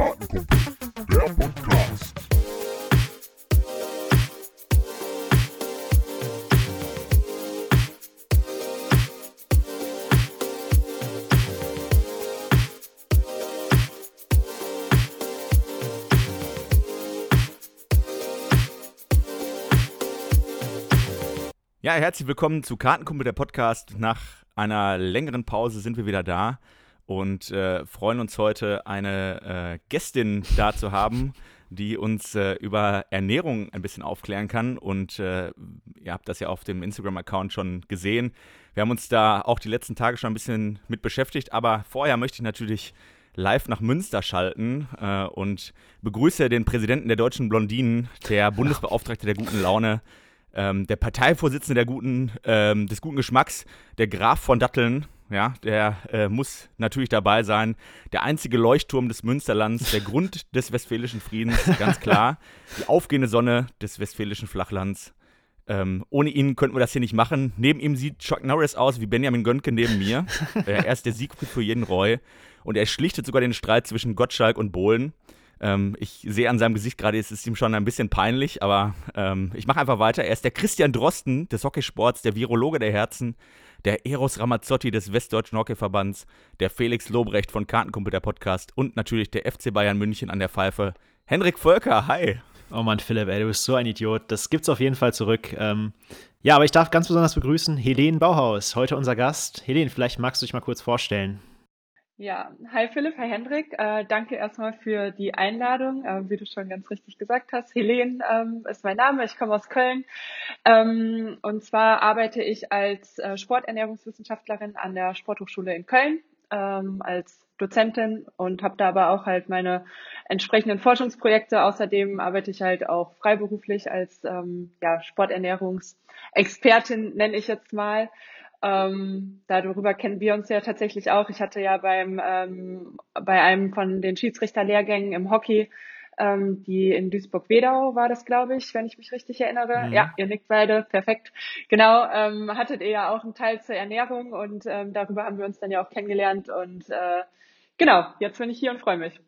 Kartenkumpel, der Podcast. Ja, herzlich willkommen zu Kartenkumpel der Podcast. Nach einer längeren Pause sind wir wieder da und äh, freuen uns heute eine äh, Gästin da zu haben, die uns äh, über Ernährung ein bisschen aufklären kann. Und äh, ihr habt das ja auf dem Instagram-Account schon gesehen. Wir haben uns da auch die letzten Tage schon ein bisschen mit beschäftigt, aber vorher möchte ich natürlich live nach Münster schalten äh, und begrüße den Präsidenten der Deutschen Blondinen, der Bundesbeauftragte der guten Laune, ähm, der Parteivorsitzende der guten, ähm, des guten Geschmacks, der Graf von Datteln, ja, der äh, muss natürlich dabei sein. Der einzige Leuchtturm des Münsterlands, der Grund des westfälischen Friedens, ganz klar. Die aufgehende Sonne des westfälischen Flachlands. Ähm, ohne ihn könnten wir das hier nicht machen. Neben ihm sieht Chuck Norris aus wie Benjamin Gönke neben mir. äh, er ist der Siegfried für jeden Roy. Und er schlichtet sogar den Streit zwischen Gottschalk und Bohlen. Ähm, ich sehe an seinem Gesicht gerade, es ist ihm schon ein bisschen peinlich, aber ähm, ich mache einfach weiter. Er ist der Christian Drosten des Hockeysports, der Virologe der Herzen, der Eros Ramazzotti des Westdeutschen Hockeyverbands, der Felix Lobrecht von Kartenkumpel der Podcast und natürlich der FC Bayern München an der Pfeife. Henrik Völker, hi. Oh Mann, Philipp, ey, du bist so ein Idiot. Das gibt's auf jeden Fall zurück. Ähm, ja, aber ich darf ganz besonders begrüßen Helene Bauhaus, heute unser Gast. Helene, vielleicht magst du dich mal kurz vorstellen. Ja, hi Philipp, hi Hendrik. Äh, danke erstmal für die Einladung. Äh, wie du schon ganz richtig gesagt hast, Helene ähm, ist mein Name, ich komme aus Köln. Ähm, und zwar arbeite ich als äh, Sporternährungswissenschaftlerin an der Sporthochschule in Köln ähm, als Dozentin und habe da aber auch halt meine entsprechenden Forschungsprojekte. Außerdem arbeite ich halt auch freiberuflich als ähm, ja, Sporternährungsexpertin, nenne ich jetzt mal. Ähm, darüber kennen wir uns ja tatsächlich auch. Ich hatte ja beim ähm, bei einem von den Schiedsrichterlehrgängen im Hockey, ähm, die in Duisburg-Wedau war das, glaube ich, wenn ich mich richtig erinnere. Mhm. Ja, ihr nickt beide, perfekt. Genau, ähm, hattet ihr ja auch einen Teil zur Ernährung und ähm, darüber haben wir uns dann ja auch kennengelernt und äh, genau, jetzt bin ich hier und freue mich.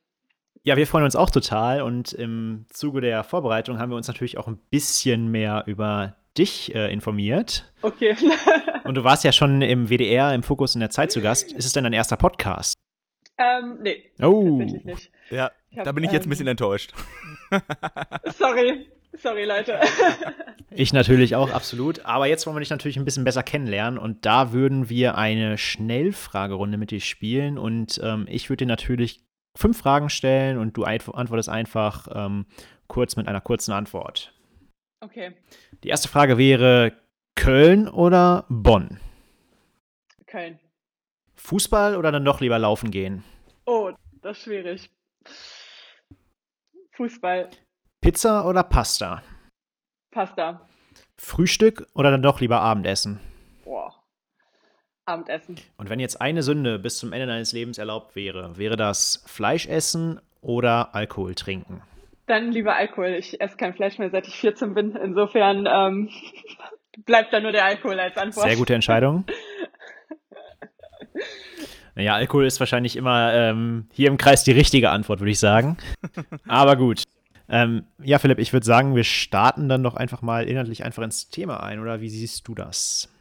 Ja, wir freuen uns auch total und im Zuge der Vorbereitung haben wir uns natürlich auch ein bisschen mehr über dich äh, informiert. Okay. Und du warst ja schon im WDR, im Fokus in der Zeit zu Gast. Ist es denn dein erster Podcast? Ähm, nee. Oh. Tatsächlich nicht. Ja, hab, da bin ich jetzt ein bisschen ähm, enttäuscht. Sorry. Sorry, Leute. Ich natürlich auch, absolut. Aber jetzt wollen wir dich natürlich ein bisschen besser kennenlernen und da würden wir eine Schnellfragerunde mit dir spielen und ähm, ich würde dir natürlich fünf Fragen stellen und du antwortest einfach ähm, kurz mit einer kurzen Antwort. Okay. Die erste Frage wäre Köln oder Bonn? Köln. Fußball oder dann doch lieber laufen gehen? Oh, das ist schwierig. Fußball. Pizza oder Pasta? Pasta. Frühstück oder dann doch lieber Abendessen? Boah. Abendessen. Und wenn jetzt eine Sünde bis zum Ende deines Lebens erlaubt wäre, wäre das Fleisch essen oder Alkohol trinken? Dann lieber Alkohol. Ich esse kein Fleisch mehr, seit ich 14 bin. Insofern ähm, bleibt da nur der Alkohol als Antwort. Sehr gute Entscheidung. Naja, Alkohol ist wahrscheinlich immer ähm, hier im Kreis die richtige Antwort, würde ich sagen. Aber gut. Ähm, ja, Philipp, ich würde sagen, wir starten dann doch einfach mal inhaltlich einfach ins Thema ein, oder wie siehst du das?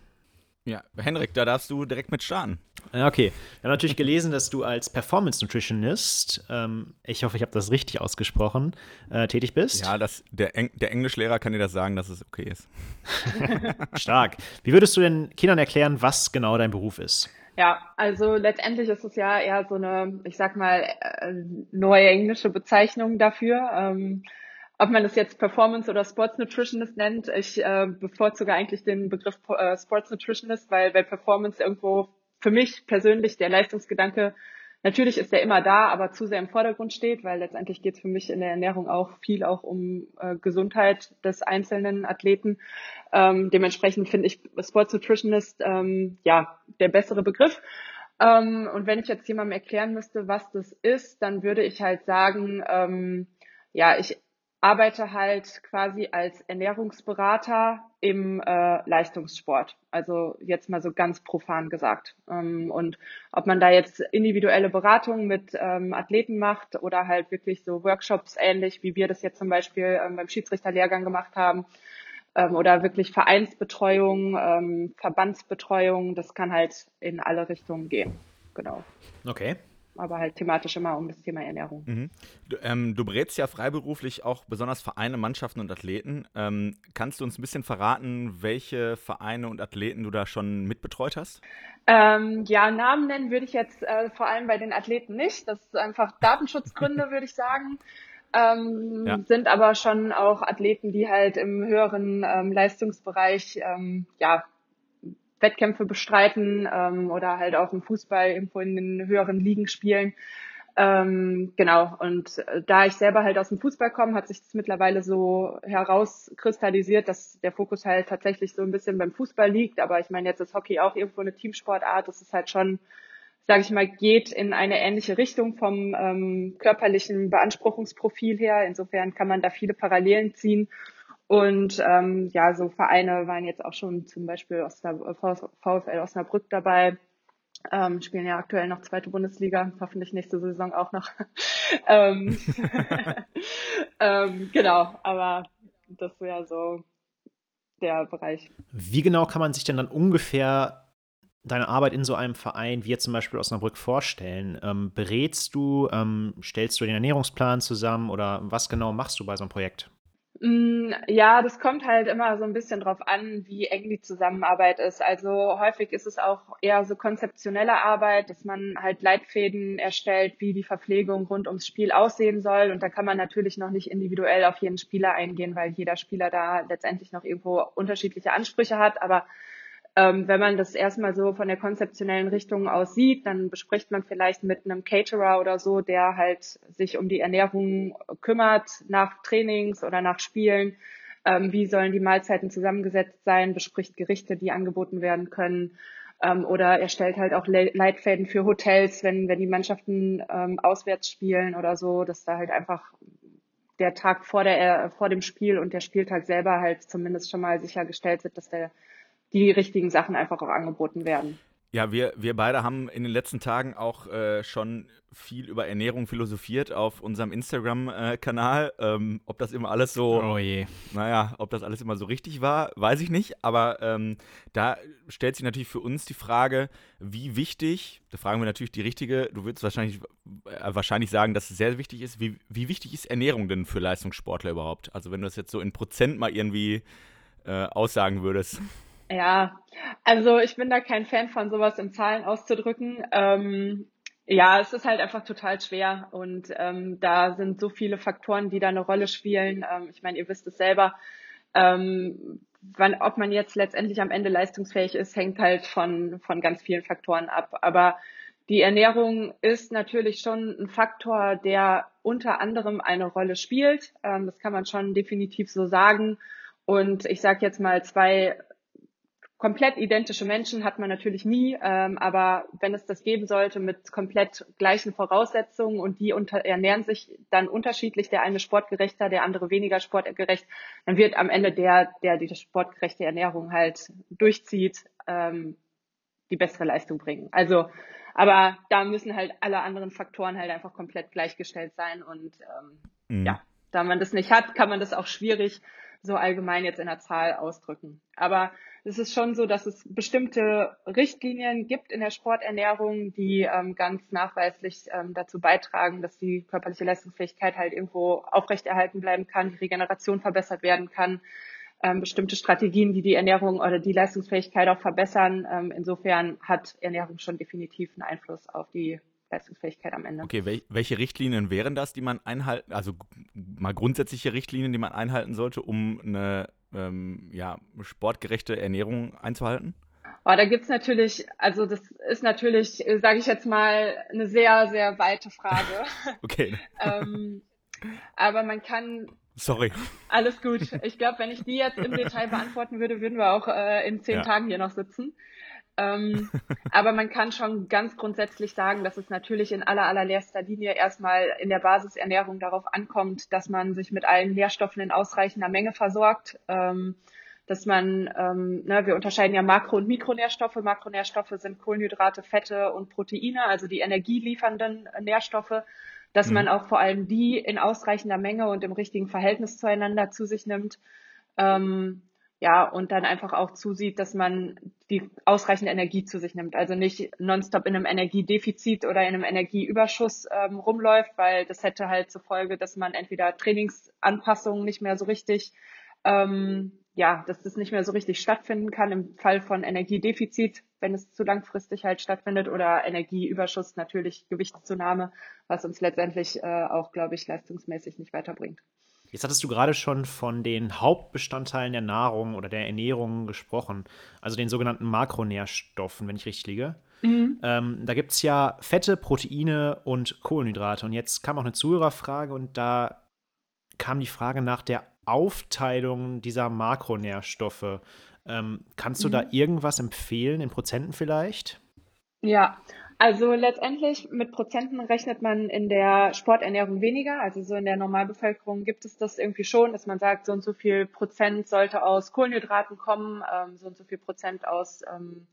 Ja, Henrik, da darfst du direkt mit starten. Ja, Okay, wir haben natürlich gelesen, dass du als Performance Nutritionist, ähm, ich hoffe, ich habe das richtig ausgesprochen, äh, tätig bist. Ja, das, der, Eng der Englischlehrer kann dir das sagen, dass es okay ist. Stark. Wie würdest du den Kindern erklären, was genau dein Beruf ist? Ja, also letztendlich ist es ja eher so eine, ich sag mal, äh, neue englische Bezeichnung dafür. Ähm, ob man das jetzt Performance oder Sports Nutritionist nennt, ich äh, bevorzuge eigentlich den Begriff äh, Sports Nutritionist, weil bei Performance irgendwo für mich persönlich der Leistungsgedanke, natürlich ist der immer da, aber zu sehr im Vordergrund steht, weil letztendlich geht es für mich in der Ernährung auch viel auch um äh, Gesundheit des einzelnen Athleten. Ähm, dementsprechend finde ich Sports Nutritionist ähm, ja der bessere Begriff. Ähm, und wenn ich jetzt jemandem erklären müsste, was das ist, dann würde ich halt sagen, ähm, ja, ich arbeite halt quasi als Ernährungsberater im äh, Leistungssport. Also jetzt mal so ganz profan gesagt. Ähm, und ob man da jetzt individuelle Beratungen mit ähm, Athleten macht oder halt wirklich so Workshops ähnlich, wie wir das jetzt zum Beispiel ähm, beim Schiedsrichterlehrgang gemacht haben, ähm, oder wirklich Vereinsbetreuung, ähm, Verbandsbetreuung, das kann halt in alle Richtungen gehen. Genau. Okay aber halt thematisch immer um das Thema Ernährung. Mhm. Du, ähm, du, berätst ja freiberuflich auch besonders Vereine, Mannschaften und Athleten. Ähm, kannst du uns ein bisschen verraten, welche Vereine und Athleten du da schon mitbetreut hast? Ähm, ja, Namen nennen würde ich jetzt äh, vor allem bei den Athleten nicht. Das ist einfach Datenschutzgründe, würde ich sagen. Ähm, ja. Sind aber schon auch Athleten, die halt im höheren ähm, Leistungsbereich ähm, ja, Wettkämpfe bestreiten ähm, oder halt auch im Fußball irgendwo in den höheren Ligen spielen. Ähm, genau, und äh, da ich selber halt aus dem Fußball komme, hat sich das mittlerweile so herauskristallisiert, dass der Fokus halt tatsächlich so ein bisschen beim Fußball liegt. Aber ich meine, jetzt ist Hockey auch irgendwo eine Teamsportart. Das ist halt schon, sage ich mal, geht in eine ähnliche Richtung vom ähm, körperlichen Beanspruchungsprofil her. Insofern kann man da viele Parallelen ziehen. Und ähm, ja, so Vereine waren jetzt auch schon zum Beispiel Osnab VfL Osnabrück dabei, ähm, spielen ja aktuell noch zweite Bundesliga, hoffentlich nächste Saison auch noch. ähm, ähm, genau, aber das wäre so der Bereich. Wie genau kann man sich denn dann ungefähr deine Arbeit in so einem Verein wie jetzt zum Beispiel Osnabrück vorstellen? Ähm, berätst du, ähm, stellst du den Ernährungsplan zusammen oder was genau machst du bei so einem Projekt? Mm, ja, das kommt halt immer so ein bisschen drauf an, wie eng die Zusammenarbeit ist. Also häufig ist es auch eher so konzeptionelle Arbeit, dass man halt Leitfäden erstellt, wie die Verpflegung rund ums Spiel aussehen soll. Und da kann man natürlich noch nicht individuell auf jeden Spieler eingehen, weil jeder Spieler da letztendlich noch irgendwo unterschiedliche Ansprüche hat. Aber ähm, wenn man das erstmal so von der konzeptionellen Richtung aus sieht, dann bespricht man vielleicht mit einem Caterer oder so, der halt sich um die Ernährung kümmert nach Trainings oder nach Spielen. Ähm, wie sollen die Mahlzeiten zusammengesetzt sein, bespricht Gerichte, die angeboten werden können. Ähm, oder erstellt halt auch Le Leitfäden für Hotels, wenn, wenn die Mannschaften ähm, auswärts spielen oder so, dass da halt einfach der Tag vor, der, vor dem Spiel und der Spieltag selber halt zumindest schon mal sichergestellt wird, dass der die richtigen Sachen einfach auch angeboten werden. Ja, wir, wir beide haben in den letzten Tagen auch äh, schon viel über Ernährung philosophiert auf unserem Instagram-Kanal. Ähm, ob das immer alles so, oh je. naja, ob das alles immer so richtig war, weiß ich nicht. Aber ähm, da stellt sich natürlich für uns die Frage, wie wichtig, da fragen wir natürlich die richtige, du würdest wahrscheinlich, äh, wahrscheinlich sagen, dass es sehr wichtig ist, wie, wie wichtig ist Ernährung denn für Leistungssportler überhaupt? Also wenn du das jetzt so in Prozent mal irgendwie äh, aussagen würdest. Ja, also ich bin da kein Fan von sowas in Zahlen auszudrücken. Ähm, ja, es ist halt einfach total schwer und ähm, da sind so viele Faktoren, die da eine Rolle spielen. Ähm, ich meine, ihr wisst es selber. Ähm, wann, ob man jetzt letztendlich am Ende leistungsfähig ist, hängt halt von, von ganz vielen Faktoren ab. Aber die Ernährung ist natürlich schon ein Faktor, der unter anderem eine Rolle spielt. Ähm, das kann man schon definitiv so sagen. Und ich sage jetzt mal zwei komplett identische Menschen hat man natürlich nie, ähm, aber wenn es das geben sollte mit komplett gleichen Voraussetzungen und die unter, ernähren sich dann unterschiedlich, der eine sportgerechter, der andere weniger sportgerecht, dann wird am Ende der, der die sportgerechte Ernährung halt durchzieht, ähm, die bessere Leistung bringen. Also, aber da müssen halt alle anderen Faktoren halt einfach komplett gleichgestellt sein und ähm, mhm. ja, da man das nicht hat, kann man das auch schwierig so allgemein jetzt in der Zahl ausdrücken. Aber es ist schon so, dass es bestimmte Richtlinien gibt in der Sporternährung, die ähm, ganz nachweislich ähm, dazu beitragen, dass die körperliche Leistungsfähigkeit halt irgendwo aufrechterhalten bleiben kann, die Regeneration verbessert werden kann, ähm, bestimmte Strategien, die die Ernährung oder die Leistungsfähigkeit auch verbessern. Ähm, insofern hat Ernährung schon definitiv einen Einfluss auf die Leistungsfähigkeit am Ende. Okay, wel welche Richtlinien wären das, die man einhalten, also mal grundsätzliche Richtlinien, die man einhalten sollte, um eine ähm, ja, sportgerechte Ernährung einzuhalten? Oh, da gibt's natürlich, also das ist natürlich, sage ich jetzt mal, eine sehr, sehr weite Frage. okay. ähm, aber man kann. Sorry. Alles gut. Ich glaube, wenn ich die jetzt im Detail beantworten würde, würden wir auch äh, in zehn ja. Tagen hier noch sitzen. Ähm, aber man kann schon ganz grundsätzlich sagen, dass es natürlich in aller allererster Linie erstmal in der Basisernährung darauf ankommt, dass man sich mit allen Nährstoffen in ausreichender Menge versorgt. Ähm, dass man, ähm, ne, wir unterscheiden ja Makro- und Mikronährstoffe. Makronährstoffe sind Kohlenhydrate, Fette und Proteine, also die energieliefernden Nährstoffe, dass mhm. man auch vor allem die in ausreichender Menge und im richtigen Verhältnis zueinander zu sich nimmt. Ähm, ja, und dann einfach auch zusieht, dass man die ausreichende Energie zu sich nimmt. Also nicht nonstop in einem Energiedefizit oder in einem Energieüberschuss ähm, rumläuft, weil das hätte halt zur Folge, dass man entweder Trainingsanpassungen nicht mehr so richtig, ähm, ja, dass das nicht mehr so richtig stattfinden kann im Fall von Energiedefizit, wenn es zu langfristig halt stattfindet oder Energieüberschuss natürlich Gewichtszunahme, was uns letztendlich äh, auch, glaube ich, leistungsmäßig nicht weiterbringt. Jetzt hattest du gerade schon von den Hauptbestandteilen der Nahrung oder der Ernährung gesprochen, also den sogenannten Makronährstoffen, wenn ich richtig liege. Mhm. Ähm, da gibt es ja Fette, Proteine und Kohlenhydrate. Und jetzt kam auch eine Zuhörerfrage und da kam die Frage nach der Aufteilung dieser Makronährstoffe. Ähm, kannst du mhm. da irgendwas empfehlen, in Prozenten vielleicht? Ja, also letztendlich mit Prozenten rechnet man in der Sporternährung weniger. Also so in der Normalbevölkerung gibt es das irgendwie schon, dass man sagt, so und so viel Prozent sollte aus Kohlenhydraten kommen, ähm, so und so viel Prozent aus, ähm,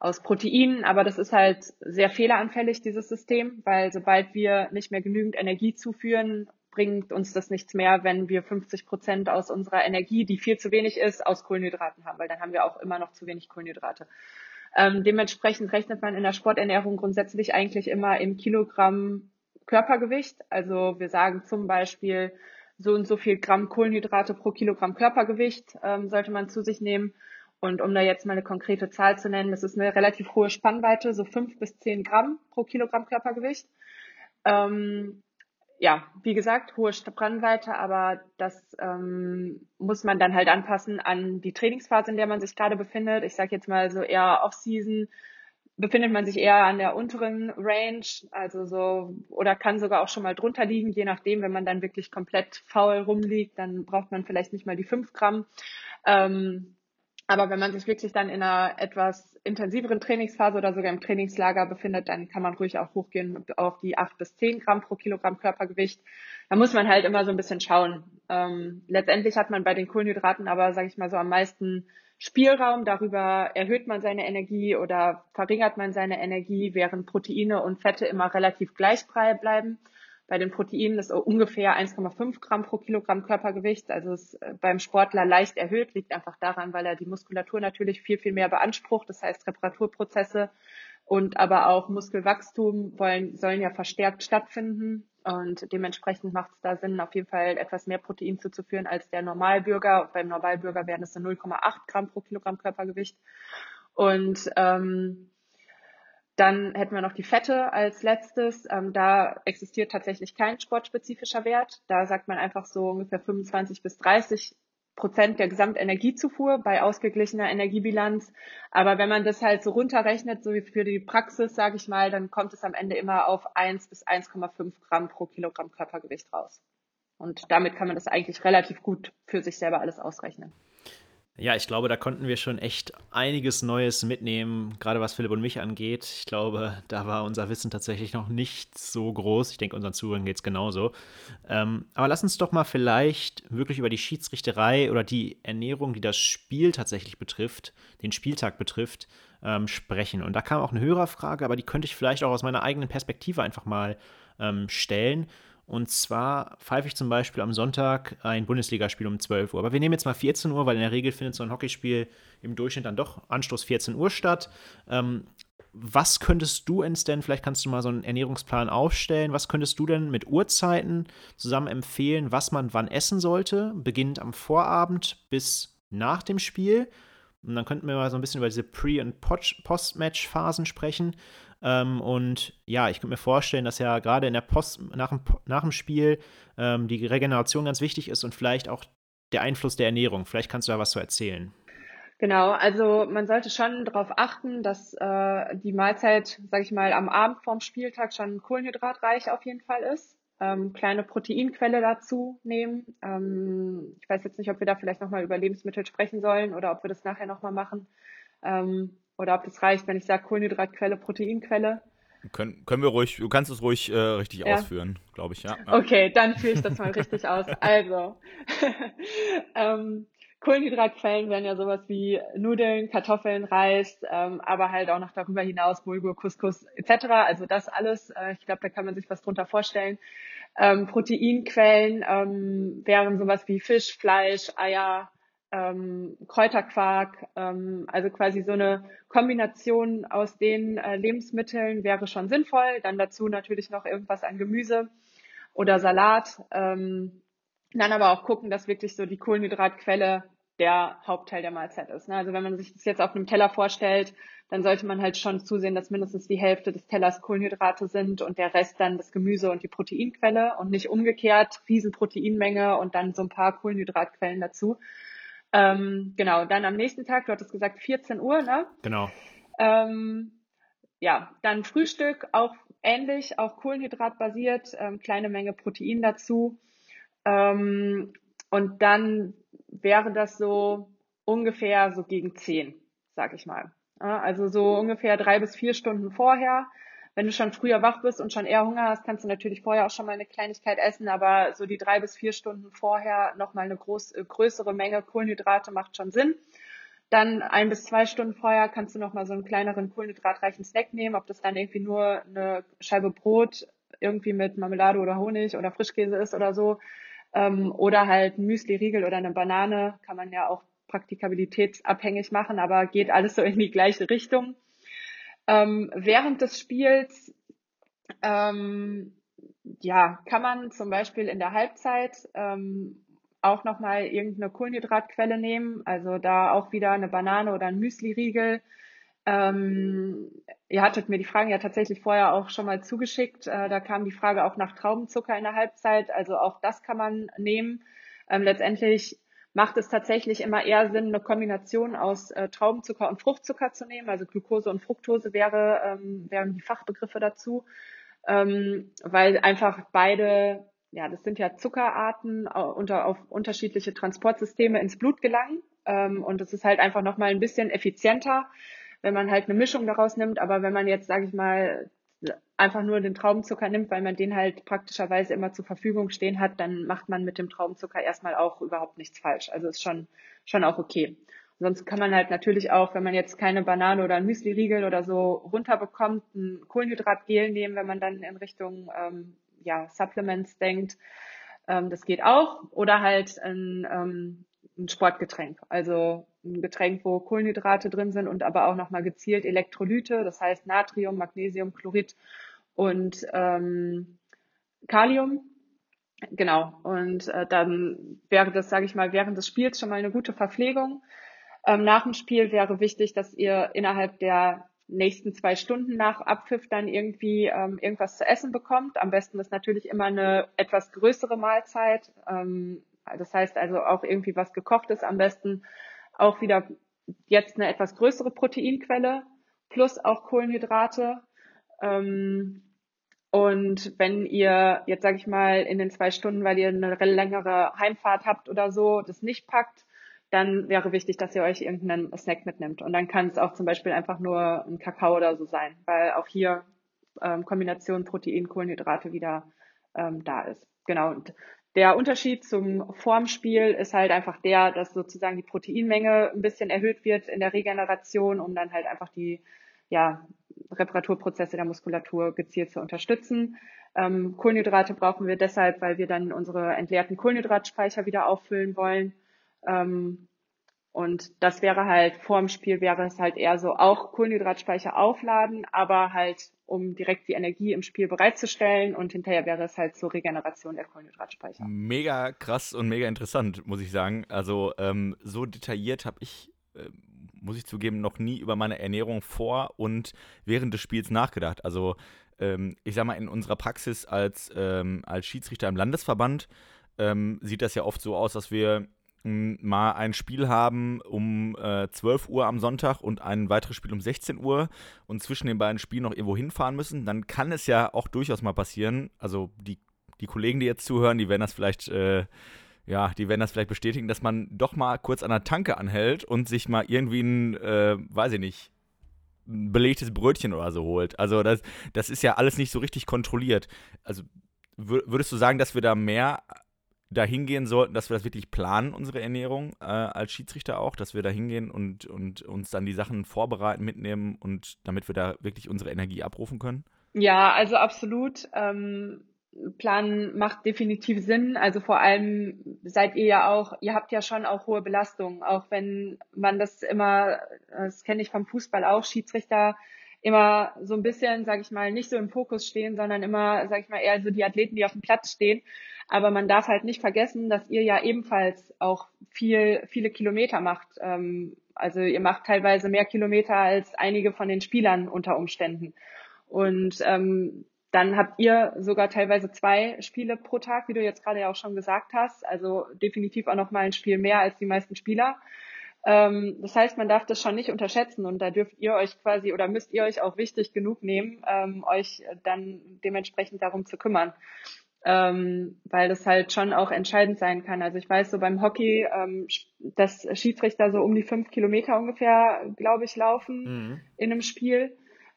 aus Proteinen. Aber das ist halt sehr fehleranfällig, dieses System, weil sobald wir nicht mehr genügend Energie zuführen, bringt uns das nichts mehr, wenn wir 50 Prozent aus unserer Energie, die viel zu wenig ist, aus Kohlenhydraten haben, weil dann haben wir auch immer noch zu wenig Kohlenhydrate. Ähm, dementsprechend rechnet man in der Sporternährung grundsätzlich eigentlich immer im Kilogramm Körpergewicht. Also wir sagen zum Beispiel, so und so viel Gramm Kohlenhydrate pro Kilogramm Körpergewicht ähm, sollte man zu sich nehmen. Und um da jetzt mal eine konkrete Zahl zu nennen, das ist eine relativ hohe Spannweite, so fünf bis zehn Gramm pro Kilogramm Körpergewicht. Ähm, ja, wie gesagt, hohe Brandweite, aber das ähm, muss man dann halt anpassen an die Trainingsphase, in der man sich gerade befindet. Ich sage jetzt mal so eher Off-Season befindet man sich eher an der unteren Range, also so oder kann sogar auch schon mal drunter liegen, je nachdem, wenn man dann wirklich komplett faul rumliegt, dann braucht man vielleicht nicht mal die fünf Gramm. Ähm, aber wenn man sich wirklich dann in einer etwas intensiveren Trainingsphase oder sogar im Trainingslager befindet, dann kann man ruhig auch hochgehen auf die acht bis zehn Gramm pro Kilogramm Körpergewicht. Da muss man halt immer so ein bisschen schauen. Ähm, letztendlich hat man bei den Kohlenhydraten aber, sage ich mal so, am meisten Spielraum. Darüber erhöht man seine Energie oder verringert man seine Energie, während Proteine und Fette immer relativ gleich bleiben. Bei den Proteinen ist ungefähr 1,5 Gramm pro Kilogramm Körpergewicht. Also ist äh, beim Sportler leicht erhöht, liegt einfach daran, weil er die Muskulatur natürlich viel, viel mehr beansprucht. Das heißt, Reparaturprozesse und aber auch Muskelwachstum wollen, sollen ja verstärkt stattfinden. Und dementsprechend macht es da Sinn, auf jeden Fall etwas mehr Protein zuzuführen als der Normalbürger. Beim Normalbürger wären es 0,8 Gramm pro Kilogramm Körpergewicht. Und ähm, dann hätten wir noch die Fette als letztes. Ähm, da existiert tatsächlich kein sportspezifischer Wert. Da sagt man einfach so ungefähr 25 bis 30 Prozent der Gesamtenergiezufuhr bei ausgeglichener Energiebilanz. Aber wenn man das halt so runterrechnet, so wie für die Praxis, sage ich mal, dann kommt es am Ende immer auf 1 bis 1,5 Gramm pro Kilogramm Körpergewicht raus. Und damit kann man das eigentlich relativ gut für sich selber alles ausrechnen. Ja, ich glaube, da konnten wir schon echt einiges Neues mitnehmen, gerade was Philipp und mich angeht. Ich glaube, da war unser Wissen tatsächlich noch nicht so groß. Ich denke, unseren Zuhörern geht es genauso. Ähm, aber lass uns doch mal vielleicht wirklich über die Schiedsrichterei oder die Ernährung, die das Spiel tatsächlich betrifft, den Spieltag betrifft, ähm, sprechen. Und da kam auch eine Hörerfrage, aber die könnte ich vielleicht auch aus meiner eigenen Perspektive einfach mal ähm, stellen. Und zwar pfeife ich zum Beispiel am Sonntag ein Bundesligaspiel um 12 Uhr. Aber wir nehmen jetzt mal 14 Uhr, weil in der Regel findet so ein Hockeyspiel im Durchschnitt dann doch Anstoß 14 Uhr statt. Ähm, was könntest du denn, vielleicht kannst du mal so einen Ernährungsplan aufstellen, was könntest du denn mit Uhrzeiten zusammen empfehlen, was man wann essen sollte, beginnend am Vorabend bis nach dem Spiel? Und dann könnten wir mal so ein bisschen über diese Pre- und Post-Match-Phasen sprechen. Ähm, und ja, ich könnte mir vorstellen, dass ja gerade in der Post, nach dem, nach dem Spiel ähm, die Regeneration ganz wichtig ist und vielleicht auch der Einfluss der Ernährung. Vielleicht kannst du da was zu erzählen. Genau, also man sollte schon darauf achten, dass äh, die Mahlzeit, sage ich mal, am Abend vorm Spieltag schon kohlenhydratreich auf jeden Fall ist. Ähm, kleine Proteinquelle dazu nehmen. Ähm, ich weiß jetzt nicht, ob wir da vielleicht nochmal über Lebensmittel sprechen sollen oder ob wir das nachher nochmal machen. Ähm, oder ob das reicht, wenn ich sage Kohlenhydratquelle, Proteinquelle. Können, können wir ruhig, du kannst es ruhig äh, richtig ja. ausführen, glaube ich, ja. ja. Okay, dann führe ich das mal richtig aus. Also, ähm, Kohlenhydratquellen wären ja sowas wie Nudeln, Kartoffeln, Reis, ähm, aber halt auch noch darüber hinaus Bulgur, Couscous etc. Also das alles, äh, ich glaube, da kann man sich was drunter vorstellen. Ähm, Proteinquellen ähm, wären sowas wie Fisch, Fleisch, Eier, ähm, Kräuterquark, ähm, also quasi so eine Kombination aus den äh, Lebensmitteln wäre schon sinnvoll. Dann dazu natürlich noch irgendwas an Gemüse oder Salat. Ähm, dann aber auch gucken, dass wirklich so die Kohlenhydratquelle der Hauptteil der Mahlzeit ist. Ne? Also wenn man sich das jetzt auf einem Teller vorstellt, dann sollte man halt schon zusehen, dass mindestens die Hälfte des Tellers Kohlenhydrate sind und der Rest dann das Gemüse und die Proteinquelle und nicht umgekehrt, riesen Proteinmenge und dann so ein paar Kohlenhydratquellen dazu. Ähm, genau, dann am nächsten Tag, du hattest gesagt 14 Uhr, ne? Genau. Ähm, ja, dann Frühstück, auch ähnlich, auch Kohlenhydratbasiert, ähm, kleine Menge Protein dazu. Ähm, und dann wäre das so ungefähr so gegen 10, sag ich mal. Ja, also so ungefähr drei bis vier Stunden vorher wenn du schon früher wach bist und schon eher Hunger hast, kannst du natürlich vorher auch schon mal eine Kleinigkeit essen, aber so die drei bis vier Stunden vorher nochmal eine groß, äh, größere Menge Kohlenhydrate macht schon Sinn. Dann ein bis zwei Stunden vorher kannst du nochmal so einen kleineren kohlenhydratreichen Snack nehmen, ob das dann irgendwie nur eine Scheibe Brot irgendwie mit Marmelade oder Honig oder Frischkäse ist oder so. Ähm, oder halt Müsli-Riegel oder eine Banane, kann man ja auch praktikabilitätsabhängig machen, aber geht alles so in die gleiche Richtung. Ähm, während des Spiels ähm, ja, kann man zum Beispiel in der Halbzeit ähm, auch nochmal irgendeine Kohlenhydratquelle nehmen, also da auch wieder eine Banane oder ein Müsli-Riegel. Ähm, ihr hattet mir die Fragen ja tatsächlich vorher auch schon mal zugeschickt. Äh, da kam die Frage auch nach Traubenzucker in der Halbzeit. Also auch das kann man nehmen. Ähm, letztendlich macht es tatsächlich immer eher Sinn, eine Kombination aus äh, Traubenzucker und Fruchtzucker zu nehmen. Also Glucose und Fructose wäre, ähm, wären die Fachbegriffe dazu, ähm, weil einfach beide, ja, das sind ja Zuckerarten unter, auf unterschiedliche Transportsysteme ins Blut gelangen. Ähm, und es ist halt einfach nochmal ein bisschen effizienter, wenn man halt eine Mischung daraus nimmt. Aber wenn man jetzt, sage ich mal, einfach nur den Traubenzucker nimmt, weil man den halt praktischerweise immer zur Verfügung stehen hat, dann macht man mit dem Traubenzucker erstmal auch überhaupt nichts falsch. Also ist schon, schon auch okay. Sonst kann man halt natürlich auch, wenn man jetzt keine Banane oder ein Müsli-Riegel oder so runterbekommt, ein Kohlenhydratgel nehmen, wenn man dann in Richtung ähm, ja, Supplements denkt. Ähm, das geht auch. Oder halt ein, ähm, ein Sportgetränk. Also ein Getränk, wo Kohlenhydrate drin sind und aber auch nochmal gezielt Elektrolyte, das heißt Natrium, Magnesium, Chlorid und ähm, Kalium. Genau. Und äh, dann wäre das, sage ich mal, während des Spiels schon mal eine gute Verpflegung. Ähm, nach dem Spiel wäre wichtig, dass ihr innerhalb der nächsten zwei Stunden nach Abpfiff dann irgendwie ähm, irgendwas zu essen bekommt. Am besten ist natürlich immer eine etwas größere Mahlzeit. Ähm, das heißt also auch irgendwie was gekochtes am besten auch wieder jetzt eine etwas größere Proteinquelle plus auch Kohlenhydrate. Ähm, und wenn ihr jetzt sage ich mal in den zwei Stunden, weil ihr eine längere Heimfahrt habt oder so, das nicht packt, dann wäre wichtig, dass ihr euch irgendeinen Snack mitnimmt. Und dann kann es auch zum Beispiel einfach nur ein Kakao oder so sein, weil auch hier ähm, Kombination Protein, Kohlenhydrate wieder ähm, da ist. Genau. Und der Unterschied zum Formspiel ist halt einfach der, dass sozusagen die Proteinmenge ein bisschen erhöht wird in der Regeneration, um dann halt einfach die ja, Reparaturprozesse der Muskulatur gezielt zu unterstützen. Ähm, Kohlenhydrate brauchen wir deshalb, weil wir dann unsere entleerten Kohlenhydratspeicher wieder auffüllen wollen. Ähm, und das wäre halt, vorm Spiel wäre es halt eher so auch Kohlenhydratspeicher aufladen, aber halt, um direkt die Energie im Spiel bereitzustellen und hinterher wäre es halt zur Regeneration der Kohlenhydratspeicher. Mega krass und mega interessant, muss ich sagen. Also ähm, so detailliert habe ich, äh, muss ich zugeben, noch nie über meine Ernährung vor und während des Spiels nachgedacht. Also ähm, ich sag mal, in unserer Praxis als, ähm, als Schiedsrichter im Landesverband ähm, sieht das ja oft so aus, dass wir mal ein Spiel haben um äh, 12 Uhr am Sonntag und ein weiteres Spiel um 16 Uhr und zwischen den beiden Spielen noch irgendwo hinfahren müssen, dann kann es ja auch durchaus mal passieren. Also die, die Kollegen, die jetzt zuhören, die werden das vielleicht, äh, ja, die werden das vielleicht bestätigen, dass man doch mal kurz an der Tanke anhält und sich mal irgendwie ein, äh, weiß ich nicht, ein belegtes Brötchen oder so holt. Also das, das ist ja alles nicht so richtig kontrolliert. Also würdest du sagen, dass wir da mehr da hingehen sollten, dass wir das wirklich planen, unsere Ernährung, äh, als Schiedsrichter auch, dass wir da hingehen und, und uns dann die Sachen vorbereiten, mitnehmen und damit wir da wirklich unsere Energie abrufen können? Ja, also absolut. Ähm, Plan macht definitiv Sinn. Also vor allem seid ihr ja auch, ihr habt ja schon auch hohe Belastungen, auch wenn man das immer, das kenne ich vom Fußball auch, Schiedsrichter immer so ein bisschen, sage ich mal, nicht so im Fokus stehen, sondern immer, sage ich mal, eher so die Athleten, die auf dem Platz stehen. Aber man darf halt nicht vergessen, dass ihr ja ebenfalls auch viel, viele Kilometer macht. Ähm, also ihr macht teilweise mehr Kilometer als einige von den Spielern unter Umständen. Und ähm, dann habt ihr sogar teilweise zwei Spiele pro Tag, wie du jetzt gerade ja auch schon gesagt hast. Also definitiv auch noch mal ein Spiel mehr als die meisten Spieler. Ähm, das heißt, man darf das schon nicht unterschätzen und da dürft ihr euch quasi oder müsst ihr euch auch wichtig genug nehmen, ähm, euch dann dementsprechend darum zu kümmern ähm, weil das halt schon auch entscheidend sein kann. Also ich weiß so beim Hockey, ähm, dass Schiedsrichter so um die fünf Kilometer ungefähr, glaube ich, laufen mhm. in einem Spiel.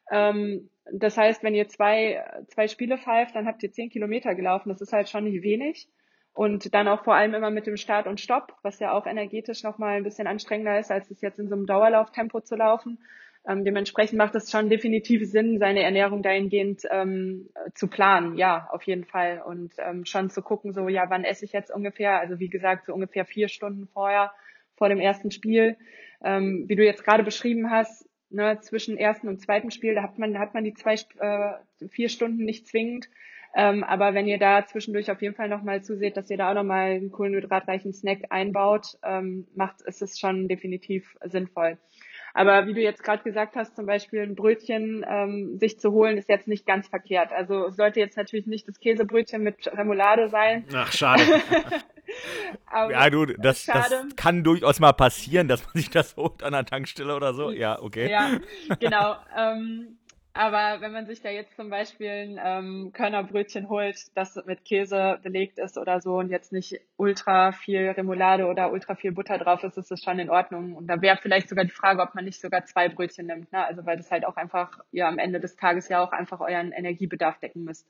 Ähm, das heißt, wenn ihr zwei, zwei Spiele pfeift, dann habt ihr zehn Kilometer gelaufen. Das ist halt schon nicht wenig. Und dann auch vor allem immer mit dem Start und Stopp, was ja auch energetisch nochmal ein bisschen anstrengender ist, als es jetzt in so einem Dauerlauftempo zu laufen. Ähm, dementsprechend macht es schon definitiv Sinn, seine Ernährung dahingehend ähm, zu planen. Ja, auf jeden Fall. Und ähm, schon zu gucken, so, ja, wann esse ich jetzt ungefähr? Also wie gesagt, so ungefähr vier Stunden vorher, vor dem ersten Spiel. Ähm, wie du jetzt gerade beschrieben hast, ne, zwischen ersten und zweiten Spiel, da hat man, hat man die zwei, äh, vier Stunden nicht zwingend. Ähm, aber wenn ihr da zwischendurch auf jeden Fall nochmal zuseht, dass ihr da auch nochmal einen kohlenhydratreichen Snack einbaut, ähm, macht, ist es schon definitiv sinnvoll. Aber wie du jetzt gerade gesagt hast, zum Beispiel ein Brötchen ähm, sich zu holen, ist jetzt nicht ganz verkehrt. Also es sollte jetzt natürlich nicht das Käsebrötchen mit Remoulade sein. Ach, schade. ja, du, das, das kann durchaus mal passieren, dass man sich das holt an der Tankstelle oder so. Ja, okay. Ja, genau. Ähm, aber wenn man sich da jetzt zum Beispiel ein ähm, Körnerbrötchen holt, das mit Käse belegt ist oder so und jetzt nicht ultra viel Remoulade oder ultra viel Butter drauf ist, ist das schon in Ordnung. Und da wäre vielleicht sogar die Frage, ob man nicht sogar zwei Brötchen nimmt. Ne? Also weil das halt auch einfach, ihr am Ende des Tages ja auch einfach euren Energiebedarf decken müsst.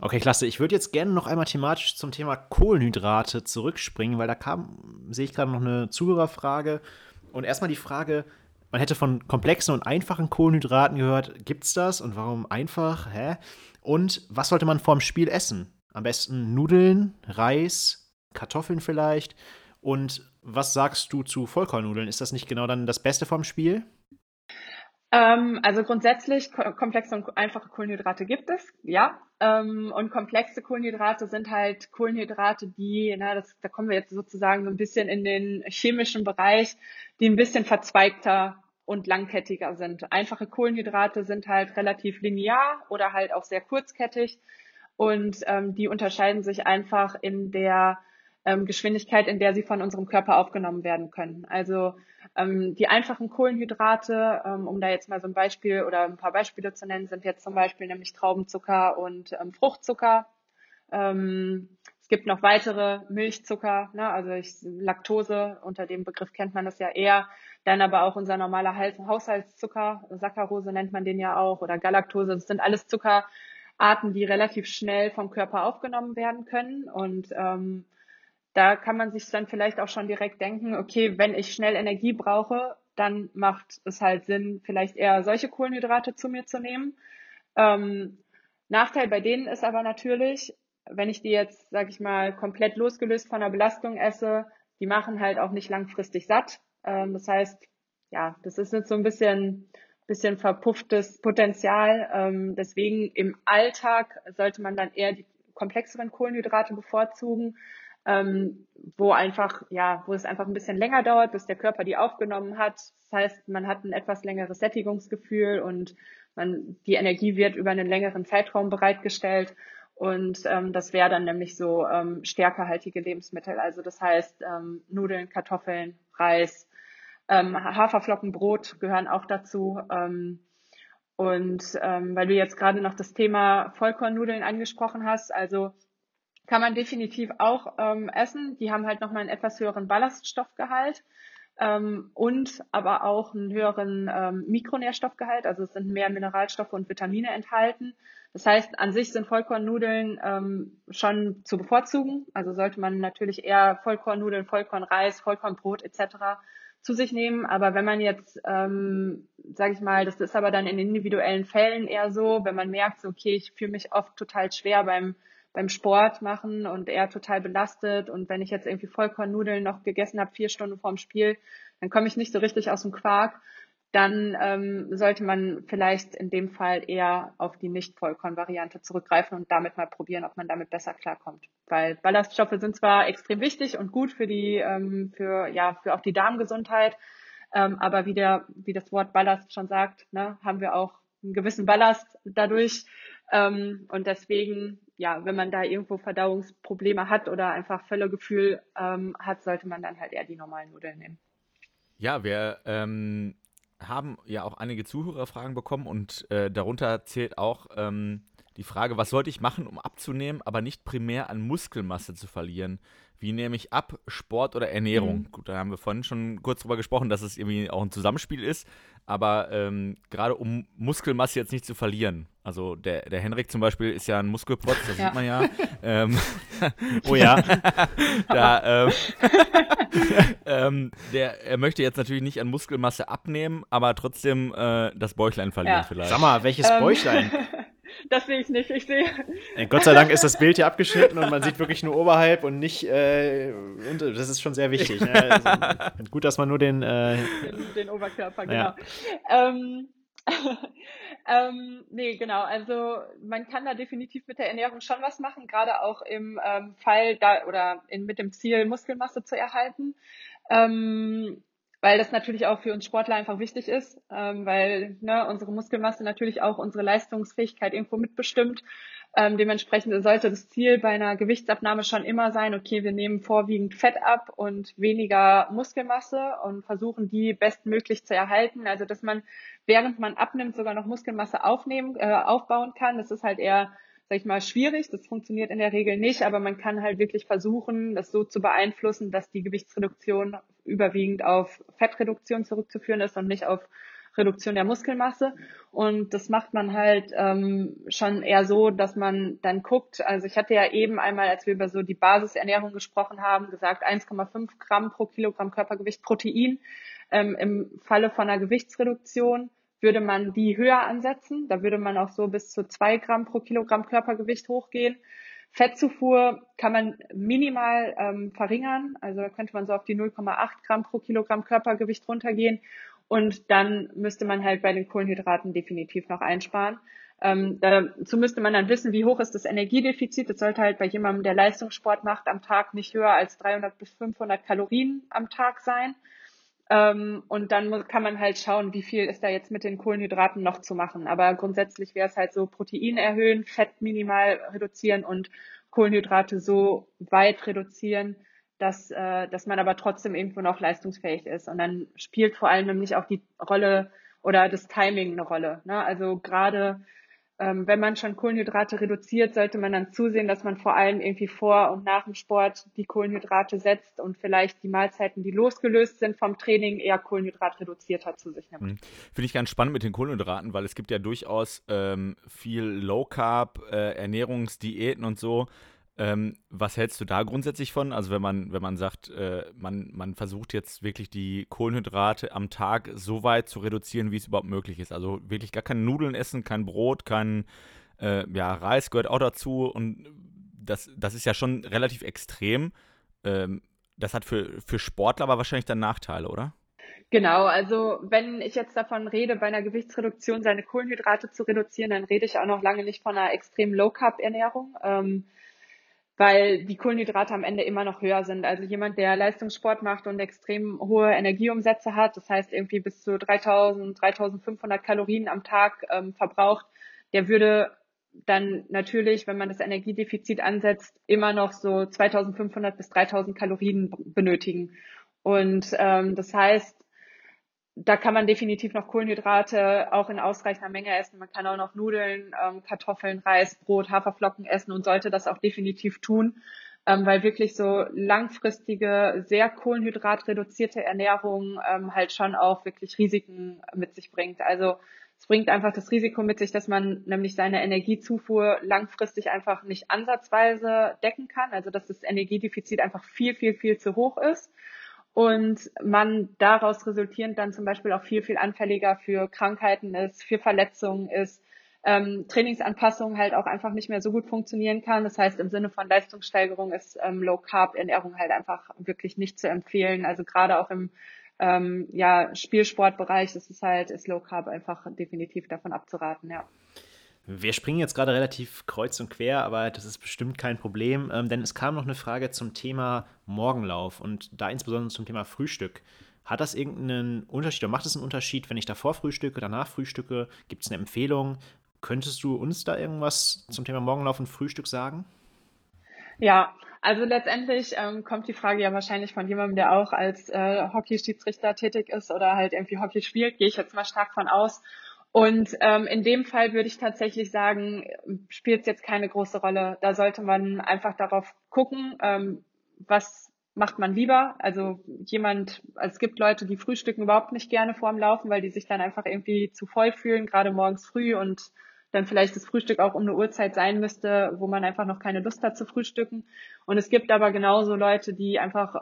Okay, klasse. Ich würde jetzt gerne noch einmal thematisch zum Thema Kohlenhydrate zurückspringen, weil da kam, sehe ich gerade noch eine Zuhörerfrage. Und erstmal die Frage, man hätte von komplexen und einfachen Kohlenhydraten gehört. Gibt es das und warum einfach? Hä? Und was sollte man vorm Spiel essen? Am besten Nudeln, Reis, Kartoffeln vielleicht. Und was sagst du zu Vollkornnudeln? Ist das nicht genau dann das Beste vorm Spiel? Ähm, also grundsätzlich komplexe und einfache Kohlenhydrate gibt es, ja. Ähm, und komplexe Kohlenhydrate sind halt Kohlenhydrate, die, na, das, da kommen wir jetzt sozusagen so ein bisschen in den chemischen Bereich, die ein bisschen verzweigter und langkettiger sind. Einfache Kohlenhydrate sind halt relativ linear oder halt auch sehr kurzkettig und ähm, die unterscheiden sich einfach in der ähm, Geschwindigkeit, in der sie von unserem Körper aufgenommen werden können. Also ähm, die einfachen Kohlenhydrate, ähm, um da jetzt mal so ein Beispiel oder ein paar Beispiele zu nennen, sind jetzt zum Beispiel nämlich Traubenzucker und ähm, Fruchtzucker. Ähm, es gibt noch weitere Milchzucker, ne? also ich, Laktose, unter dem Begriff kennt man das ja eher. Dann aber auch unser normaler Haushaltszucker, Saccharose nennt man den ja auch, oder Galaktose. Das sind alles Zuckerarten, die relativ schnell vom Körper aufgenommen werden können. Und ähm, da kann man sich dann vielleicht auch schon direkt denken, okay, wenn ich schnell Energie brauche, dann macht es halt Sinn, vielleicht eher solche Kohlenhydrate zu mir zu nehmen. Ähm, Nachteil bei denen ist aber natürlich, wenn ich die jetzt, sag ich mal, komplett losgelöst von der Belastung esse, die machen halt auch nicht langfristig satt. Ähm, das heißt, ja, das ist jetzt so ein bisschen, bisschen verpufftes Potenzial. Ähm, deswegen im Alltag sollte man dann eher die komplexeren Kohlenhydrate bevorzugen ähm, wo einfach, ja, wo es einfach ein bisschen länger dauert, bis der Körper die aufgenommen hat. Das heißt, man hat ein etwas längeres Sättigungsgefühl und man, die Energie wird über einen längeren Zeitraum bereitgestellt. Und ähm, das wäre dann nämlich so ähm, stärkerhaltige Lebensmittel. Also das heißt ähm, Nudeln, Kartoffeln, Reis, ähm, Haferflocken, Brot gehören auch dazu. Ähm, und ähm, weil du jetzt gerade noch das Thema Vollkornnudeln angesprochen hast, also kann man definitiv auch ähm, essen. Die haben halt nochmal einen etwas höheren Ballaststoffgehalt ähm, und aber auch einen höheren ähm, Mikronährstoffgehalt. Also es sind mehr Mineralstoffe und Vitamine enthalten. Das heißt, an sich sind Vollkornnudeln ähm, schon zu bevorzugen. Also sollte man natürlich eher Vollkornnudeln, Vollkornreis, Vollkornbrot etc. zu sich nehmen. Aber wenn man jetzt, ähm, sage ich mal, das ist aber dann in individuellen Fällen eher so, wenn man merkt, so, okay, ich fühle mich oft total schwer beim beim Sport machen und eher total belastet. Und wenn ich jetzt irgendwie Vollkornnudeln noch gegessen habe, vier Stunden vorm Spiel, dann komme ich nicht so richtig aus dem Quark. Dann ähm, sollte man vielleicht in dem Fall eher auf die Nicht-Vollkorn-Variante zurückgreifen und damit mal probieren, ob man damit besser klarkommt. Weil Ballaststoffe sind zwar extrem wichtig und gut für die, ähm, für ja, für auch die Darmgesundheit, ähm, aber wie der, wie das Wort Ballast schon sagt, ne, haben wir auch einen gewissen Ballast dadurch. Ähm, und deswegen ja, wenn man da irgendwo Verdauungsprobleme hat oder einfach Völlegefühl ähm, hat, sollte man dann halt eher die normalen Nudeln nehmen. Ja, wir ähm, haben ja auch einige Zuhörerfragen bekommen und äh, darunter zählt auch ähm, die Frage, was sollte ich machen, um abzunehmen, aber nicht primär an Muskelmasse zu verlieren? Wie nehme ich ab, Sport oder Ernährung? Mhm. Gut, da haben wir vorhin schon kurz drüber gesprochen, dass es irgendwie auch ein Zusammenspiel ist, aber ähm, gerade um Muskelmasse jetzt nicht zu verlieren. Also der, der Henrik zum Beispiel ist ja ein Muskelprotz, das ja. sieht man ja. ähm, oh ja. da, ähm, ähm, der, er möchte jetzt natürlich nicht an Muskelmasse abnehmen, aber trotzdem äh, das Bäuchlein verlieren ja. vielleicht. Sag mal, welches ähm, Bäuchlein? Das sehe ich nicht. Ich sehe. Gott sei Dank ist das Bild hier abgeschnitten und man sieht wirklich nur oberhalb und nicht. Äh, und das ist schon sehr wichtig. Ne? Also, gut, dass man nur den. Äh, den, den, Oberkörper, genau. Ja. Ähm, ähm, nee, genau. Also man kann da definitiv mit der Ernährung schon was machen, gerade auch im ähm, Fall da oder in, mit dem Ziel, Muskelmasse zu erhalten. Ähm, weil das natürlich auch für uns Sportler einfach wichtig ist, ähm, weil ne, unsere Muskelmasse natürlich auch unsere Leistungsfähigkeit irgendwo mitbestimmt. Ähm, dementsprechend sollte das Ziel bei einer Gewichtsabnahme schon immer sein, okay, wir nehmen vorwiegend Fett ab und weniger Muskelmasse und versuchen die bestmöglich zu erhalten. Also dass man, während man abnimmt, sogar noch Muskelmasse aufnehmen, äh, aufbauen kann. Das ist halt eher sag ich mal, schwierig. Das funktioniert in der Regel nicht, aber man kann halt wirklich versuchen, das so zu beeinflussen, dass die Gewichtsreduktion überwiegend auf Fettreduktion zurückzuführen ist und nicht auf Reduktion der Muskelmasse. Und das macht man halt ähm, schon eher so, dass man dann guckt. Also ich hatte ja eben einmal, als wir über so die Basisernährung gesprochen haben, gesagt 1,5 Gramm pro Kilogramm Körpergewicht Protein ähm, im Falle von einer Gewichtsreduktion würde man die höher ansetzen. Da würde man auch so bis zu zwei Gramm pro Kilogramm Körpergewicht hochgehen. Fettzufuhr kann man minimal ähm, verringern. Also da könnte man so auf die 0,8 Gramm pro Kilogramm Körpergewicht runtergehen. Und dann müsste man halt bei den Kohlenhydraten definitiv noch einsparen. Ähm, dazu müsste man dann wissen, wie hoch ist das Energiedefizit. Das sollte halt bei jemandem, der Leistungssport macht, am Tag nicht höher als 300 bis 500 Kalorien am Tag sein. Ähm, und dann kann man halt schauen, wie viel ist da jetzt mit den Kohlenhydraten noch zu machen. Aber grundsätzlich wäre es halt so Protein erhöhen, Fett minimal reduzieren und Kohlenhydrate so weit reduzieren, dass, äh, dass man aber trotzdem irgendwo noch leistungsfähig ist. Und dann spielt vor allem nämlich auch die Rolle oder das Timing eine Rolle. Ne? Also gerade ähm, wenn man schon Kohlenhydrate reduziert, sollte man dann zusehen, dass man vor allem irgendwie vor und nach dem Sport die Kohlenhydrate setzt und vielleicht die Mahlzeiten, die losgelöst sind vom Training, eher kohlenhydratreduzierter zu sich nimmt. Mhm. Finde ich ganz spannend mit den Kohlenhydraten, weil es gibt ja durchaus ähm, viel Low Carb, äh, Ernährungsdiäten und so, ähm, was hältst du da grundsätzlich von? Also wenn man, wenn man sagt, äh, man, man versucht jetzt wirklich die Kohlenhydrate am Tag so weit zu reduzieren, wie es überhaupt möglich ist. Also wirklich gar keine Nudeln essen, kein Brot, kein äh, ja, Reis gehört auch dazu. Und das, das ist ja schon relativ extrem. Ähm, das hat für, für Sportler aber wahrscheinlich dann Nachteile, oder? Genau, also wenn ich jetzt davon rede, bei einer Gewichtsreduktion seine Kohlenhydrate zu reduzieren, dann rede ich auch noch lange nicht von einer extrem Low-Carb-Ernährung. Ähm, weil die Kohlenhydrate am Ende immer noch höher sind. Also jemand, der Leistungssport macht und extrem hohe Energieumsätze hat, das heißt irgendwie bis zu 3000, 3500 Kalorien am Tag ähm, verbraucht, der würde dann natürlich, wenn man das Energiedefizit ansetzt, immer noch so 2500 bis 3000 Kalorien benötigen. Und ähm, das heißt, da kann man definitiv noch Kohlenhydrate auch in ausreichender Menge essen. Man kann auch noch Nudeln, ähm, Kartoffeln, Reis, Brot, Haferflocken essen und sollte das auch definitiv tun, ähm, weil wirklich so langfristige, sehr kohlenhydratreduzierte Ernährung ähm, halt schon auch wirklich Risiken mit sich bringt. Also Es bringt einfach das Risiko mit sich, dass man nämlich seine Energiezufuhr langfristig einfach nicht ansatzweise decken kann. Also dass das Energiedefizit einfach viel, viel, viel zu hoch ist und man daraus resultierend dann zum Beispiel auch viel, viel anfälliger für Krankheiten ist, für Verletzungen ist, ähm, Trainingsanpassung halt auch einfach nicht mehr so gut funktionieren kann. Das heißt, im Sinne von Leistungssteigerung ist ähm, Low Carb Ernährung halt einfach wirklich nicht zu empfehlen. Also gerade auch im ähm, ja, Spielsportbereich ist es halt, ist Low Carb einfach definitiv davon abzuraten, ja. Wir springen jetzt gerade relativ kreuz und quer, aber das ist bestimmt kein Problem, ähm, denn es kam noch eine Frage zum Thema Morgenlauf und da insbesondere zum Thema Frühstück. Hat das irgendeinen Unterschied oder macht es einen Unterschied, wenn ich davor frühstücke, danach frühstücke? Gibt es eine Empfehlung? Könntest du uns da irgendwas zum Thema Morgenlauf und Frühstück sagen? Ja, also letztendlich ähm, kommt die Frage ja wahrscheinlich von jemandem, der auch als äh, Hockeyschiedsrichter tätig ist oder halt irgendwie Hockey spielt, gehe ich jetzt mal stark von aus. Und ähm, in dem Fall würde ich tatsächlich sagen, spielt es jetzt keine große Rolle. Da sollte man einfach darauf gucken, ähm, was macht man lieber. Also jemand, also es gibt Leute, die frühstücken überhaupt nicht gerne vorm Laufen, weil die sich dann einfach irgendwie zu voll fühlen, gerade morgens früh und dann vielleicht das Frühstück auch um eine Uhrzeit sein müsste, wo man einfach noch keine Lust hat zu frühstücken. Und es gibt aber genauso Leute, die einfach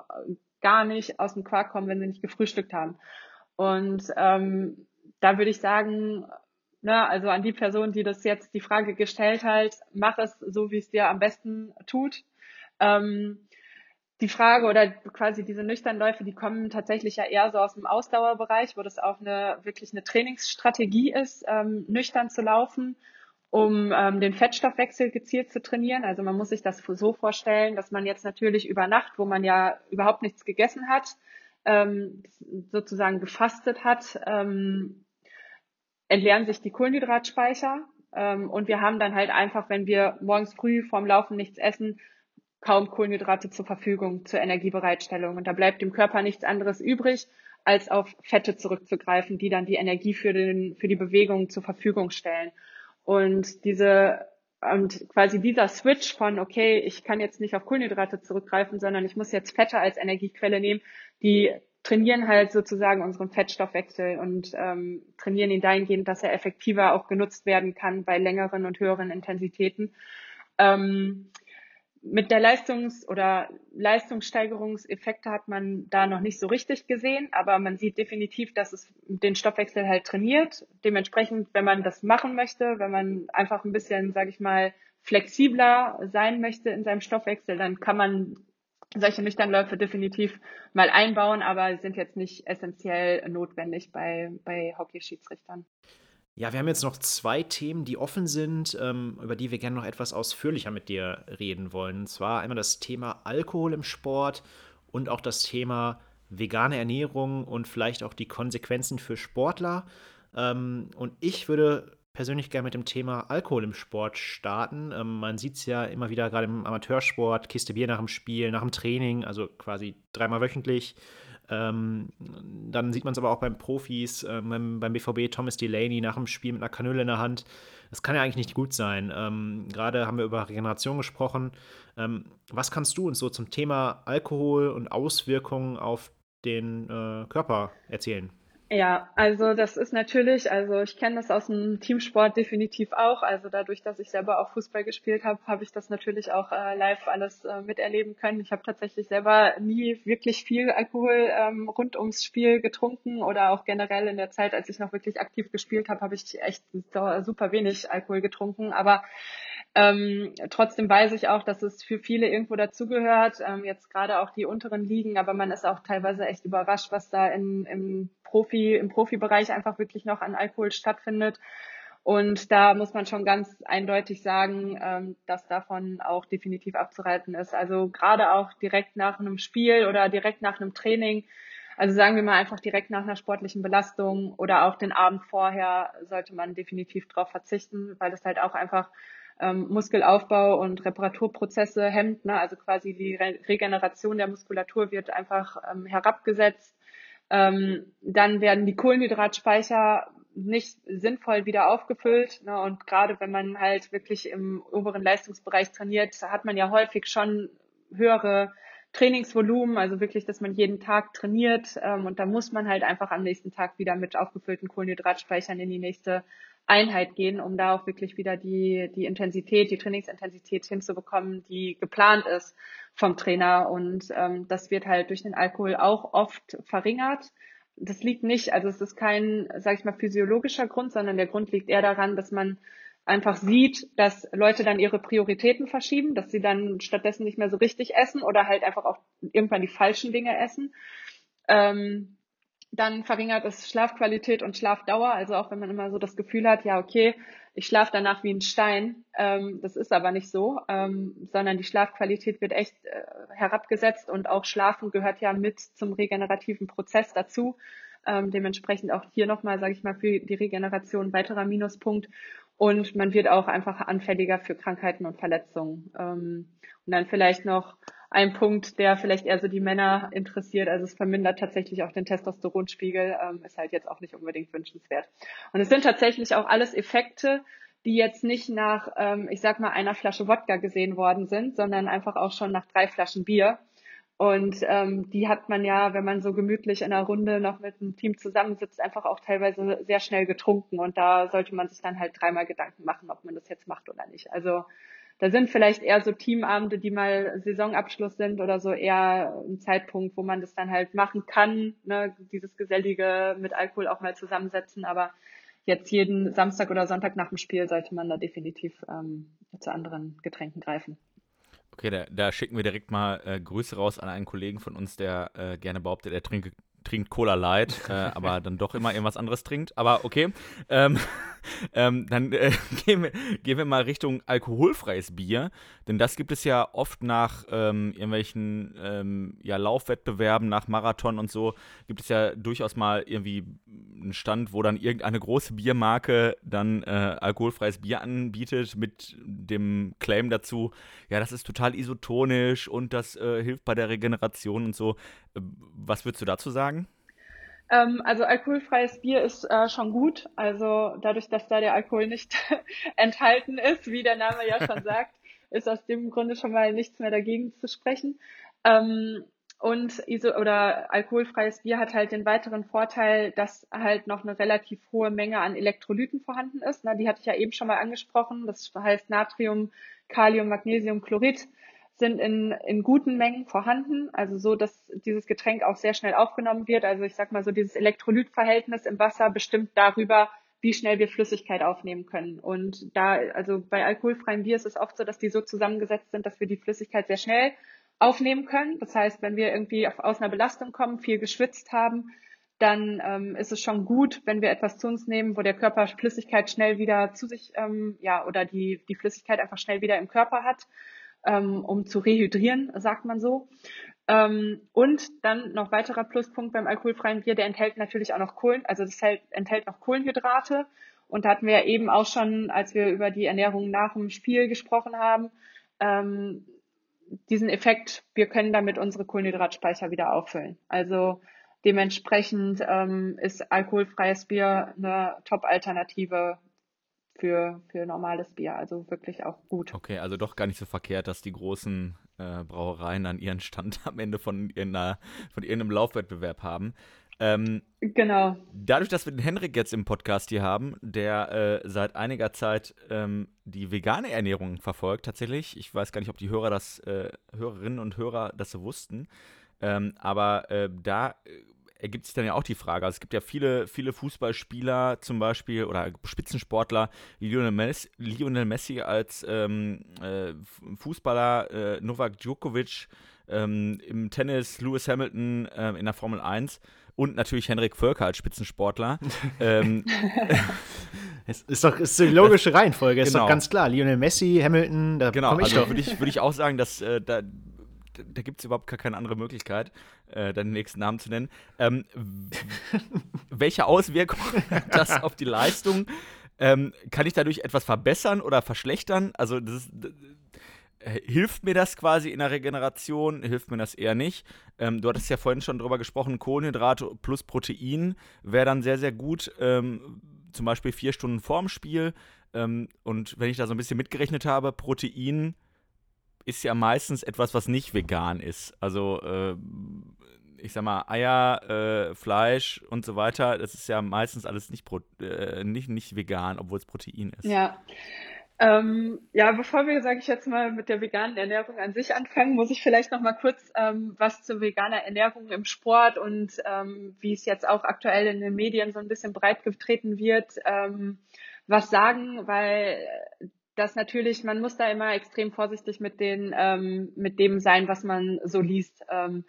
gar nicht aus dem Quark kommen, wenn sie nicht gefrühstückt haben. Und ähm, da würde ich sagen, ne, also an die Person, die das jetzt die Frage gestellt hat, mach es so, wie es dir am besten tut. Ähm, die Frage oder quasi diese Nüchternläufe, die kommen tatsächlich ja eher so aus dem Ausdauerbereich, wo das auch eine wirklich eine Trainingsstrategie ist, ähm, nüchtern zu laufen, um ähm, den Fettstoffwechsel gezielt zu trainieren. Also man muss sich das so vorstellen, dass man jetzt natürlich über Nacht, wo man ja überhaupt nichts gegessen hat, ähm, sozusagen gefastet hat, ähm, entleeren sich die Kohlenhydratspeicher. Ähm, und wir haben dann halt einfach, wenn wir morgens früh vorm Laufen nichts essen, kaum Kohlenhydrate zur Verfügung zur Energiebereitstellung. Und da bleibt dem Körper nichts anderes übrig, als auf Fette zurückzugreifen, die dann die Energie für, den, für die Bewegung zur Verfügung stellen. Und diese und quasi dieser Switch von, okay, ich kann jetzt nicht auf Kohlenhydrate zurückgreifen, sondern ich muss jetzt Fette als Energiequelle nehmen, die trainieren halt sozusagen unseren Fettstoffwechsel und ähm, trainieren ihn dahingehend, dass er effektiver auch genutzt werden kann bei längeren und höheren Intensitäten. Ähm, mit der Leistungs- oder Leistungssteigerungseffekte hat man da noch nicht so richtig gesehen, aber man sieht definitiv, dass es den Stoffwechsel halt trainiert. Dementsprechend, wenn man das machen möchte, wenn man einfach ein bisschen, sage ich mal, flexibler sein möchte in seinem Stoffwechsel, dann kann man solche Nüchternläufe definitiv mal einbauen, aber sind jetzt nicht essentiell notwendig bei, bei Hockeyschiedsrichtern. Ja, wir haben jetzt noch zwei Themen, die offen sind, ähm, über die wir gerne noch etwas ausführlicher mit dir reden wollen. Und zwar einmal das Thema Alkohol im Sport und auch das Thema vegane Ernährung und vielleicht auch die Konsequenzen für Sportler. Ähm, und ich würde persönlich gerne mit dem Thema Alkohol im Sport starten. Ähm, man sieht es ja immer wieder gerade im Amateursport, Kiste Bier nach dem Spiel, nach dem Training, also quasi dreimal wöchentlich. Ähm, dann sieht man es aber auch beim Profis, äh, beim, beim, BVB Thomas Delaney nach dem Spiel mit einer Kanüle in der Hand. Das kann ja eigentlich nicht gut sein. Ähm, Gerade haben wir über Regeneration gesprochen. Ähm, was kannst du uns so zum Thema Alkohol und Auswirkungen auf den äh, Körper erzählen? Ja, also das ist natürlich, also ich kenne das aus dem Teamsport definitiv auch. Also dadurch, dass ich selber auch Fußball gespielt habe, habe ich das natürlich auch äh, live alles äh, miterleben können. Ich habe tatsächlich selber nie wirklich viel Alkohol ähm, rund ums Spiel getrunken oder auch generell in der Zeit, als ich noch wirklich aktiv gespielt habe, habe ich echt super wenig Alkohol getrunken. Aber ähm, trotzdem weiß ich auch, dass es für viele irgendwo dazugehört, ähm, jetzt gerade auch die unteren Ligen, aber man ist auch teilweise echt überrascht, was da in, im Profi, im Profibereich einfach wirklich noch an Alkohol stattfindet. Und da muss man schon ganz eindeutig sagen, ähm, dass davon auch definitiv abzureiten ist. Also gerade auch direkt nach einem Spiel oder direkt nach einem Training, also sagen wir mal einfach direkt nach einer sportlichen Belastung oder auch den Abend vorher sollte man definitiv darauf verzichten, weil es halt auch einfach ähm, Muskelaufbau und Reparaturprozesse hemmt. Ne? Also quasi die Re Regeneration der Muskulatur wird einfach ähm, herabgesetzt. Ähm, dann werden die Kohlenhydratspeicher nicht sinnvoll wieder aufgefüllt. Ne? Und gerade wenn man halt wirklich im oberen Leistungsbereich trainiert, hat man ja häufig schon höhere Trainingsvolumen, also wirklich, dass man jeden Tag trainiert ähm, und da muss man halt einfach am nächsten Tag wieder mit aufgefüllten Kohlenhydratspeichern in die nächste Einheit gehen, um da auch wirklich wieder die, die Intensität, die Trainingsintensität hinzubekommen, die geplant ist vom Trainer. Und ähm, das wird halt durch den Alkohol auch oft verringert. Das liegt nicht, also es ist kein, sage ich mal, physiologischer Grund, sondern der Grund liegt eher daran, dass man einfach sieht, dass Leute dann ihre Prioritäten verschieben, dass sie dann stattdessen nicht mehr so richtig essen oder halt einfach auch irgendwann die falschen Dinge essen. Ähm, dann verringert es Schlafqualität und Schlafdauer. Also auch wenn man immer so das Gefühl hat, ja, okay, ich schlafe danach wie ein Stein. Ähm, das ist aber nicht so, ähm, sondern die Schlafqualität wird echt äh, herabgesetzt und auch Schlafen gehört ja mit zum regenerativen Prozess dazu. Ähm, dementsprechend auch hier nochmal, sage ich mal, für die Regeneration weiterer Minuspunkt. Und man wird auch einfach anfälliger für Krankheiten und Verletzungen. Ähm, und dann vielleicht noch ein Punkt, der vielleicht eher so die Männer interessiert. Also es vermindert tatsächlich auch den Testosteronspiegel, ähm, ist halt jetzt auch nicht unbedingt wünschenswert. Und es sind tatsächlich auch alles Effekte, die jetzt nicht nach, ähm, ich sag mal, einer Flasche Wodka gesehen worden sind, sondern einfach auch schon nach drei Flaschen Bier. Und ähm, die hat man ja, wenn man so gemütlich in einer Runde noch mit einem Team zusammensitzt, einfach auch teilweise sehr schnell getrunken. Und da sollte man sich dann halt dreimal Gedanken machen, ob man das jetzt macht oder nicht. Also da sind vielleicht eher so Teamabende, die mal Saisonabschluss sind oder so eher ein Zeitpunkt, wo man das dann halt machen kann, ne, dieses Gesellige mit Alkohol auch mal zusammensetzen, aber jetzt jeden Samstag oder Sonntag nach dem Spiel sollte man da definitiv ähm, zu anderen Getränken greifen. Okay, da, da, schicken wir direkt mal äh, Grüße raus an einen Kollegen von uns, der äh, gerne behauptet, er trinke trinkt Cola Light, äh, aber dann doch immer irgendwas anderes trinkt. Aber okay. Ähm, ähm, dann äh, gehen, wir, gehen wir mal Richtung alkoholfreies Bier. Denn das gibt es ja oft nach ähm, irgendwelchen ähm, ja, Laufwettbewerben, nach Marathon und so, gibt es ja durchaus mal irgendwie einen Stand, wo dann irgendeine große Biermarke dann äh, alkoholfreies Bier anbietet mit dem Claim dazu, ja, das ist total isotonisch und das äh, hilft bei der Regeneration und so. Äh, was würdest du dazu sagen? Ähm, also alkoholfreies Bier ist äh, schon gut. Also dadurch, dass da der Alkohol nicht enthalten ist, wie der Name ja schon sagt, ist aus dem Grunde schon mal nichts mehr dagegen zu sprechen. Ähm, und Iso oder alkoholfreies Bier hat halt den weiteren Vorteil, dass halt noch eine relativ hohe Menge an Elektrolyten vorhanden ist. Na, die hatte ich ja eben schon mal angesprochen. Das heißt Natrium, Kalium, Magnesium, Chlorid sind in, in guten Mengen vorhanden, also so, dass dieses Getränk auch sehr schnell aufgenommen wird. Also ich sag mal so, dieses Elektrolytverhältnis im Wasser bestimmt darüber, wie schnell wir Flüssigkeit aufnehmen können. Und da, also bei alkoholfreiem Bier ist es oft so, dass die so zusammengesetzt sind, dass wir die Flüssigkeit sehr schnell aufnehmen können. Das heißt, wenn wir irgendwie auf, aus einer Belastung kommen, viel geschwitzt haben, dann ähm, ist es schon gut, wenn wir etwas zu uns nehmen, wo der Körper Flüssigkeit schnell wieder zu sich, ähm, ja, oder die, die Flüssigkeit einfach schnell wieder im Körper hat ähm, um zu rehydrieren, sagt man so. Ähm, und dann noch weiterer Pluspunkt beim alkoholfreien Bier, der enthält natürlich auch noch Kohlen, also das hält, enthält noch Kohlenhydrate. Und da hatten wir eben auch schon, als wir über die Ernährung nach dem Spiel gesprochen haben, ähm, diesen Effekt, wir können damit unsere Kohlenhydratspeicher wieder auffüllen. Also dementsprechend ähm, ist alkoholfreies Bier eine Top-Alternative für, für normales Bier. Also wirklich auch gut. Okay, also doch gar nicht so verkehrt, dass die großen äh, Brauereien an ihren Stand am Ende von, irgendeiner, von irgendeinem Laufwettbewerb haben. Ähm, genau. Dadurch, dass wir den Henrik jetzt im Podcast hier haben, der äh, seit einiger Zeit ähm, die vegane Ernährung verfolgt, tatsächlich. Ich weiß gar nicht, ob die Hörer das, äh, Hörerinnen und Hörer das so wussten. Ähm, aber äh, da äh, ergibt sich dann ja auch die Frage. Also es gibt ja viele, viele Fußballspieler zum Beispiel oder Spitzensportler, Lionel Messi, Lionel Messi als ähm, äh, Fußballer, äh, Novak Djokovic ähm, im Tennis, Lewis Hamilton äh, in der Formel 1 und natürlich Henrik Völker als Spitzensportler. ähm, es ist doch ist die logische Reihenfolge, genau. ist doch genau. ganz klar. Lionel Messi, Hamilton, da genau, komme ich also würde ich, würd ich auch sagen, dass äh, da da gibt es überhaupt gar keine andere Möglichkeit, äh, deinen nächsten Namen zu nennen. Ähm, welche Auswirkungen hat das auf die Leistung? Ähm, kann ich dadurch etwas verbessern oder verschlechtern? Also das, das, äh, hilft mir das quasi in der Regeneration? Hilft mir das eher nicht? Ähm, du hattest ja vorhin schon drüber gesprochen, Kohlenhydrate plus Protein wäre dann sehr, sehr gut. Ähm, zum Beispiel vier Stunden vorm Spiel. Ähm, und wenn ich da so ein bisschen mitgerechnet habe, Protein ist ja meistens etwas, was nicht vegan ist. Also äh, ich sag mal, Eier, äh, Fleisch und so weiter, das ist ja meistens alles nicht, äh, nicht, nicht vegan, obwohl es Protein ist. Ja. Ähm, ja, bevor wir, sage ich jetzt mal, mit der veganen Ernährung an sich anfangen, muss ich vielleicht noch mal kurz ähm, was zur veganer Ernährung im Sport und ähm, wie es jetzt auch aktuell in den Medien so ein bisschen breit getreten wird, ähm, was sagen, weil das natürlich, man muss da immer extrem vorsichtig mit den, ähm, mit dem sein, was man so liest. Ähm,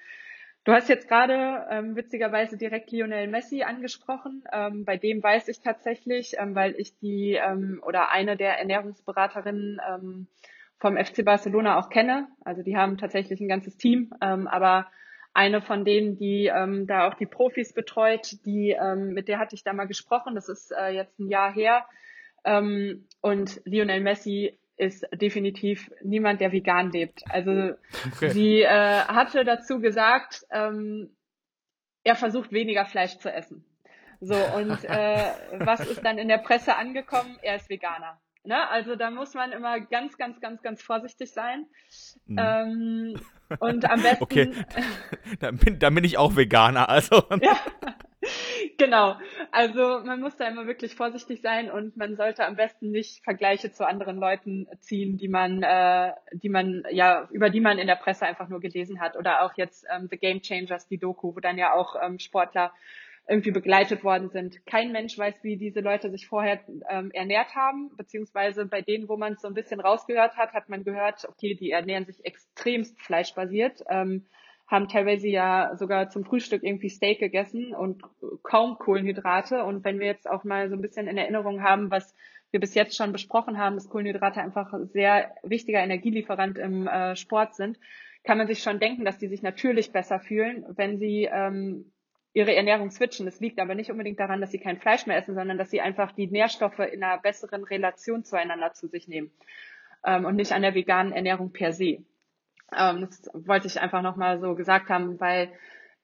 Du hast jetzt gerade ähm, witzigerweise direkt Lionel Messi angesprochen. Ähm, bei dem weiß ich tatsächlich, ähm, weil ich die ähm, oder eine der Ernährungsberaterinnen ähm, vom FC Barcelona auch kenne. Also die haben tatsächlich ein ganzes Team, ähm, aber eine von denen, die ähm, da auch die Profis betreut, die ähm, mit der hatte ich da mal gesprochen. Das ist äh, jetzt ein Jahr her. Ähm, und Lionel Messi ist definitiv niemand, der vegan lebt. Also okay. sie äh, hatte dazu gesagt, ähm, er versucht weniger Fleisch zu essen. So, und äh, was ist dann in der Presse angekommen? Er ist Veganer. Ne? Also da muss man immer ganz, ganz, ganz, ganz vorsichtig sein. Mhm. Ähm, und am besten. Okay, dann bin, dann bin ich auch Veganer. Also. ja. Genau. Also man muss da immer wirklich vorsichtig sein und man sollte am besten nicht Vergleiche zu anderen Leuten ziehen, die man, äh, die man ja über die man in der Presse einfach nur gelesen hat oder auch jetzt ähm, The Game Changers, die Doku, wo dann ja auch ähm, Sportler irgendwie begleitet worden sind. Kein Mensch weiß, wie diese Leute sich vorher ähm, ernährt haben, beziehungsweise bei denen, wo man es so ein bisschen rausgehört hat, hat man gehört, okay, die ernähren sich extremst fleischbasiert. Ähm, haben teilweise ja sogar zum Frühstück irgendwie Steak gegessen und kaum Kohlenhydrate. Und wenn wir jetzt auch mal so ein bisschen in Erinnerung haben, was wir bis jetzt schon besprochen haben, dass Kohlenhydrate einfach sehr wichtiger Energielieferant im äh, Sport sind, kann man sich schon denken, dass die sich natürlich besser fühlen, wenn sie ähm, ihre Ernährung switchen. Das liegt aber nicht unbedingt daran, dass sie kein Fleisch mehr essen, sondern dass sie einfach die Nährstoffe in einer besseren Relation zueinander zu sich nehmen ähm, und nicht an der veganen Ernährung per se. Ähm, das wollte ich einfach nochmal so gesagt haben, weil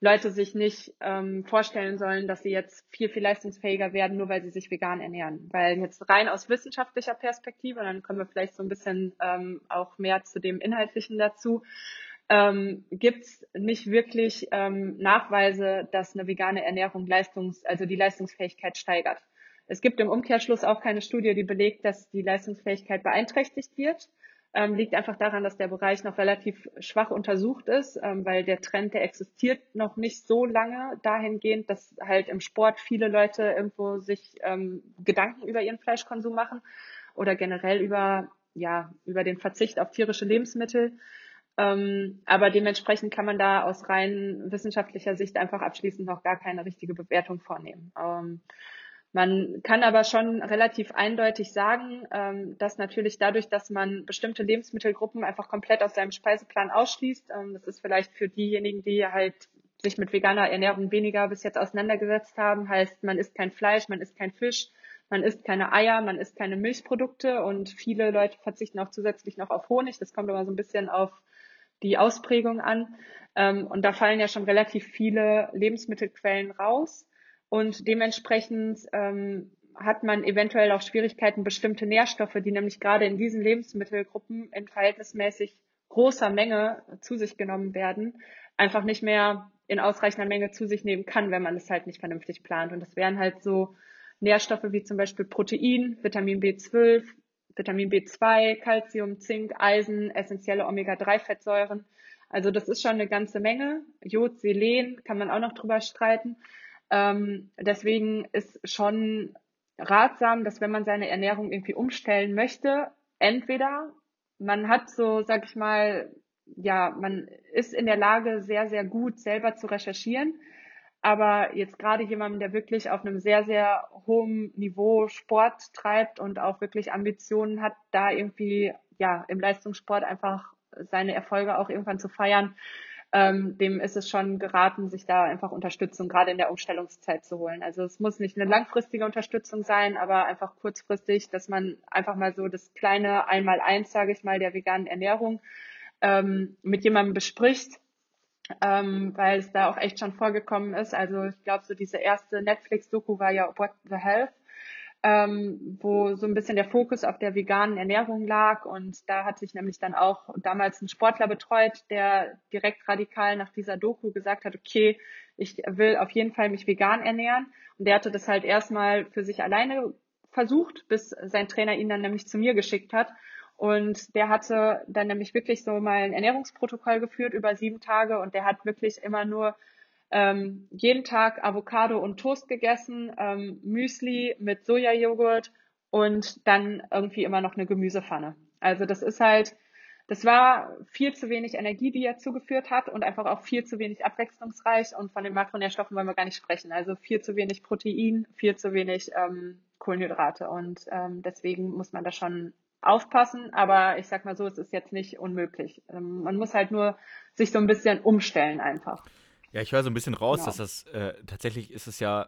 Leute sich nicht ähm, vorstellen sollen, dass sie jetzt viel, viel leistungsfähiger werden, nur weil sie sich vegan ernähren. Weil jetzt rein aus wissenschaftlicher Perspektive, dann kommen wir vielleicht so ein bisschen ähm, auch mehr zu dem Inhaltlichen dazu, ähm, gibt es nicht wirklich ähm, Nachweise, dass eine vegane Ernährung Leistungs-, also die Leistungsfähigkeit steigert. Es gibt im Umkehrschluss auch keine Studie, die belegt, dass die Leistungsfähigkeit beeinträchtigt wird ähm, liegt einfach daran, dass der Bereich noch relativ schwach untersucht ist, ähm, weil der Trend, der existiert noch nicht so lange dahingehend, dass halt im Sport viele Leute irgendwo sich ähm, Gedanken über ihren Fleischkonsum machen oder generell über, ja, über den Verzicht auf tierische Lebensmittel. Ähm, aber dementsprechend kann man da aus rein wissenschaftlicher Sicht einfach abschließend noch gar keine richtige Bewertung vornehmen. Ähm, man kann aber schon relativ eindeutig sagen, ähm, dass natürlich dadurch, dass man bestimmte Lebensmittelgruppen einfach komplett aus seinem Speiseplan ausschließt, ähm, das ist vielleicht für diejenigen, die halt sich mit veganer Ernährung weniger bis jetzt auseinandergesetzt haben, heißt, man isst kein Fleisch, man isst kein Fisch, man isst keine Eier, man isst keine Milchprodukte und viele Leute verzichten auch zusätzlich noch auf Honig. Das kommt aber so ein bisschen auf die Ausprägung an. Ähm, und da fallen ja schon relativ viele Lebensmittelquellen raus. Und dementsprechend ähm, hat man eventuell auch Schwierigkeiten, bestimmte Nährstoffe, die nämlich gerade in diesen Lebensmittelgruppen in verhältnismäßig großer Menge zu sich genommen werden, einfach nicht mehr in ausreichender Menge zu sich nehmen kann, wenn man es halt nicht vernünftig plant. Und das wären halt so Nährstoffe wie zum Beispiel Protein, Vitamin B12, Vitamin B2, Calcium, Zink, Eisen, essentielle Omega-3-Fettsäuren. Also das ist schon eine ganze Menge. Jod, Selen kann man auch noch drüber streiten. Ähm, deswegen ist schon ratsam, dass wenn man seine Ernährung irgendwie umstellen möchte, entweder man hat so, sag ich mal, ja, man ist in der Lage, sehr, sehr gut selber zu recherchieren. Aber jetzt gerade jemandem, der wirklich auf einem sehr, sehr hohen Niveau Sport treibt und auch wirklich Ambitionen hat, da irgendwie, ja, im Leistungssport einfach seine Erfolge auch irgendwann zu feiern, ähm, dem ist es schon geraten, sich da einfach Unterstützung gerade in der Umstellungszeit zu holen. Also es muss nicht eine langfristige Unterstützung sein, aber einfach kurzfristig, dass man einfach mal so das kleine Einmal-Eins, sage ich mal, der veganen Ernährung ähm, mit jemandem bespricht, ähm, weil es da auch echt schon vorgekommen ist. Also ich glaube, so diese erste Netflix-Doku war ja What the Health. Ähm, wo so ein bisschen der Fokus auf der veganen Ernährung lag. Und da hatte ich nämlich dann auch damals einen Sportler betreut, der direkt radikal nach dieser Doku gesagt hat, okay, ich will auf jeden Fall mich vegan ernähren. Und der hatte das halt erstmal für sich alleine versucht, bis sein Trainer ihn dann nämlich zu mir geschickt hat. Und der hatte dann nämlich wirklich so mal ein Ernährungsprotokoll geführt über sieben Tage und der hat wirklich immer nur ähm, jeden Tag Avocado und Toast gegessen, ähm, Müsli mit Sojajoghurt und dann irgendwie immer noch eine Gemüsepfanne. Also das ist halt, das war viel zu wenig Energie, die er zugeführt hat und einfach auch viel zu wenig abwechslungsreich und von den Makronährstoffen wollen wir gar nicht sprechen. Also viel zu wenig Protein, viel zu wenig ähm, Kohlenhydrate und ähm, deswegen muss man da schon aufpassen, aber ich sag mal so, es ist jetzt nicht unmöglich. Ähm, man muss halt nur sich so ein bisschen umstellen einfach. Ja, ich höre so ein bisschen raus, genau. dass das äh, tatsächlich ist es ja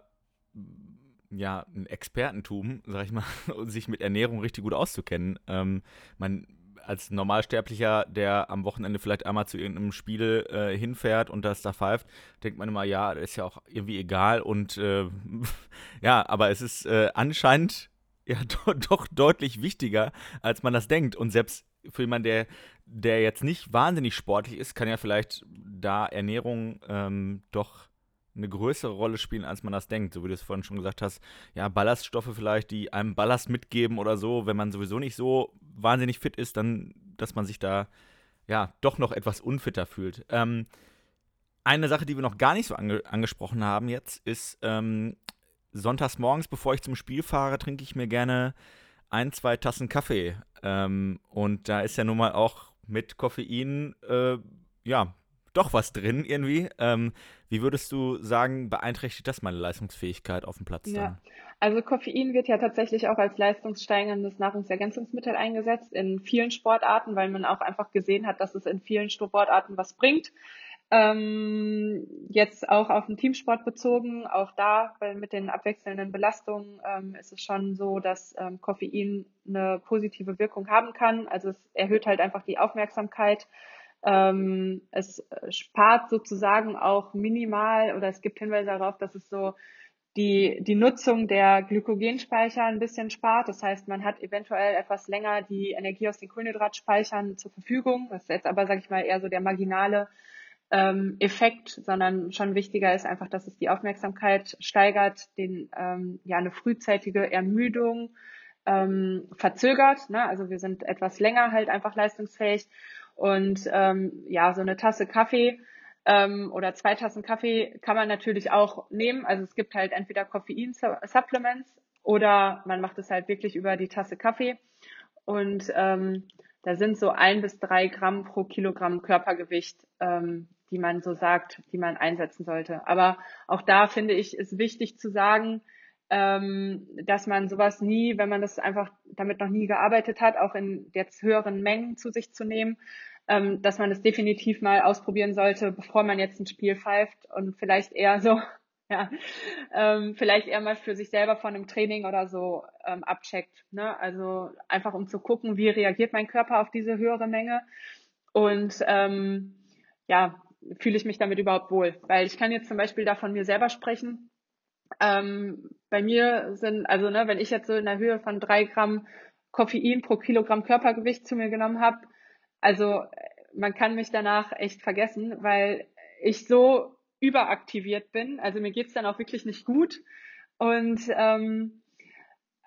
ja ein Expertentum, sag ich mal, sich mit Ernährung richtig gut auszukennen. Ähm, man als Normalsterblicher, der am Wochenende vielleicht einmal zu irgendeinem Spiel äh, hinfährt und das da pfeift, denkt man immer, ja, das ist ja auch irgendwie egal und äh, ja, aber es ist äh, anscheinend ja do doch deutlich wichtiger, als man das denkt. Und selbst für jemanden, der, der jetzt nicht wahnsinnig sportlich ist, kann ja vielleicht da Ernährung ähm, doch eine größere Rolle spielen, als man das denkt. So wie du es vorhin schon gesagt hast, ja, Ballaststoffe vielleicht, die einem Ballast mitgeben oder so, wenn man sowieso nicht so wahnsinnig fit ist, dann, dass man sich da ja doch noch etwas unfitter fühlt. Ähm, eine Sache, die wir noch gar nicht so ange angesprochen haben jetzt, ist, ähm, sonntags morgens, bevor ich zum Spiel fahre, trinke ich mir gerne ein, zwei Tassen Kaffee. Ähm, und da ist ja nun mal auch mit Koffein, äh, ja, doch was drin irgendwie. Ähm, wie würdest du sagen, beeinträchtigt das meine Leistungsfähigkeit auf dem Platz ja. dann? Also Koffein wird ja tatsächlich auch als leistungssteigerndes Nahrungsergänzungsmittel eingesetzt in vielen Sportarten, weil man auch einfach gesehen hat, dass es in vielen Sportarten was bringt. Ähm, jetzt auch auf den Teamsport bezogen, auch da, weil mit den abwechselnden Belastungen ähm, ist es schon so, dass ähm, Koffein eine positive Wirkung haben kann. Also es erhöht halt einfach die Aufmerksamkeit. Ähm, es spart sozusagen auch minimal oder es gibt Hinweise darauf, dass es so die, die Nutzung der Glykogenspeicher ein bisschen spart. Das heißt, man hat eventuell etwas länger die Energie aus den Kohlenhydratspeichern zur Verfügung. Das ist jetzt aber, sage ich mal, eher so der marginale ähm, Effekt, sondern schon wichtiger ist einfach, dass es die Aufmerksamkeit steigert, den ähm, ja eine frühzeitige Ermüdung ähm, verzögert. Ne? Also wir sind etwas länger halt einfach leistungsfähig und ähm, ja so eine Tasse Kaffee ähm, oder zwei Tassen Kaffee kann man natürlich auch nehmen. Also es gibt halt entweder Koffein-Supplements oder man macht es halt wirklich über die Tasse Kaffee und ähm, da sind so ein bis drei Gramm pro Kilogramm Körpergewicht ähm, die man so sagt, die man einsetzen sollte. Aber auch da finde ich, ist wichtig zu sagen, ähm, dass man sowas nie, wenn man das einfach damit noch nie gearbeitet hat, auch in jetzt höheren Mengen zu sich zu nehmen, ähm, dass man es definitiv mal ausprobieren sollte, bevor man jetzt ein Spiel pfeift und vielleicht eher so, ja, ähm, vielleicht eher mal für sich selber von einem Training oder so ähm, abcheckt. Ne? Also einfach um zu gucken, wie reagiert mein Körper auf diese höhere Menge. Und ähm, ja, fühle ich mich damit überhaupt wohl. Weil ich kann jetzt zum Beispiel da von mir selber sprechen. Ähm, bei mir sind, also ne, wenn ich jetzt so in der Höhe von drei Gramm Koffein pro Kilogramm Körpergewicht zu mir genommen habe, also man kann mich danach echt vergessen, weil ich so überaktiviert bin. Also mir geht's dann auch wirklich nicht gut. Und ähm,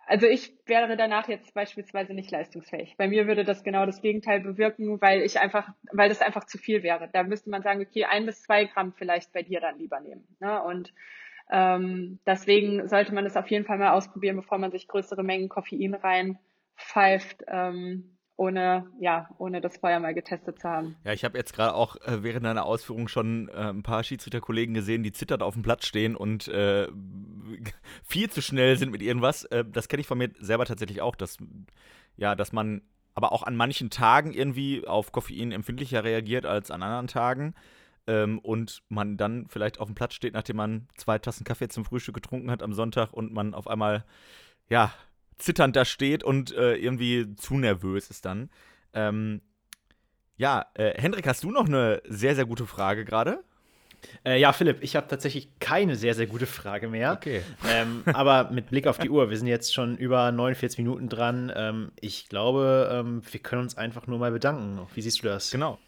also ich wäre danach jetzt beispielsweise nicht leistungsfähig. Bei mir würde das genau das Gegenteil bewirken, weil ich einfach, weil das einfach zu viel wäre. Da müsste man sagen, okay, ein bis zwei Gramm vielleicht bei dir dann lieber nehmen. Ne? Und ähm, deswegen sollte man es auf jeden Fall mal ausprobieren, bevor man sich größere Mengen Koffein reinpfeift. Ähm, ohne, ja, ohne das vorher mal getestet zu haben. Ja, ich habe jetzt gerade auch äh, während deiner Ausführung schon äh, ein paar Schiedsrichterkollegen gesehen, die zittert auf dem Platz stehen und äh, viel zu schnell sind mit irgendwas. Äh, das kenne ich von mir selber tatsächlich auch, dass, ja, dass man aber auch an manchen Tagen irgendwie auf Koffein empfindlicher reagiert als an anderen Tagen. Ähm, und man dann vielleicht auf dem Platz steht, nachdem man zwei Tassen Kaffee zum Frühstück getrunken hat am Sonntag und man auf einmal, ja, zitternd da steht und äh, irgendwie zu nervös ist dann. Ähm, ja, äh, Hendrik, hast du noch eine sehr, sehr gute Frage gerade? Äh, ja, Philipp, ich habe tatsächlich keine sehr, sehr gute Frage mehr. Okay. Ähm, aber mit Blick auf die Uhr, wir sind jetzt schon über 49 Minuten dran. Ähm, ich glaube, ähm, wir können uns einfach nur mal bedanken. Wie siehst du das? Genau.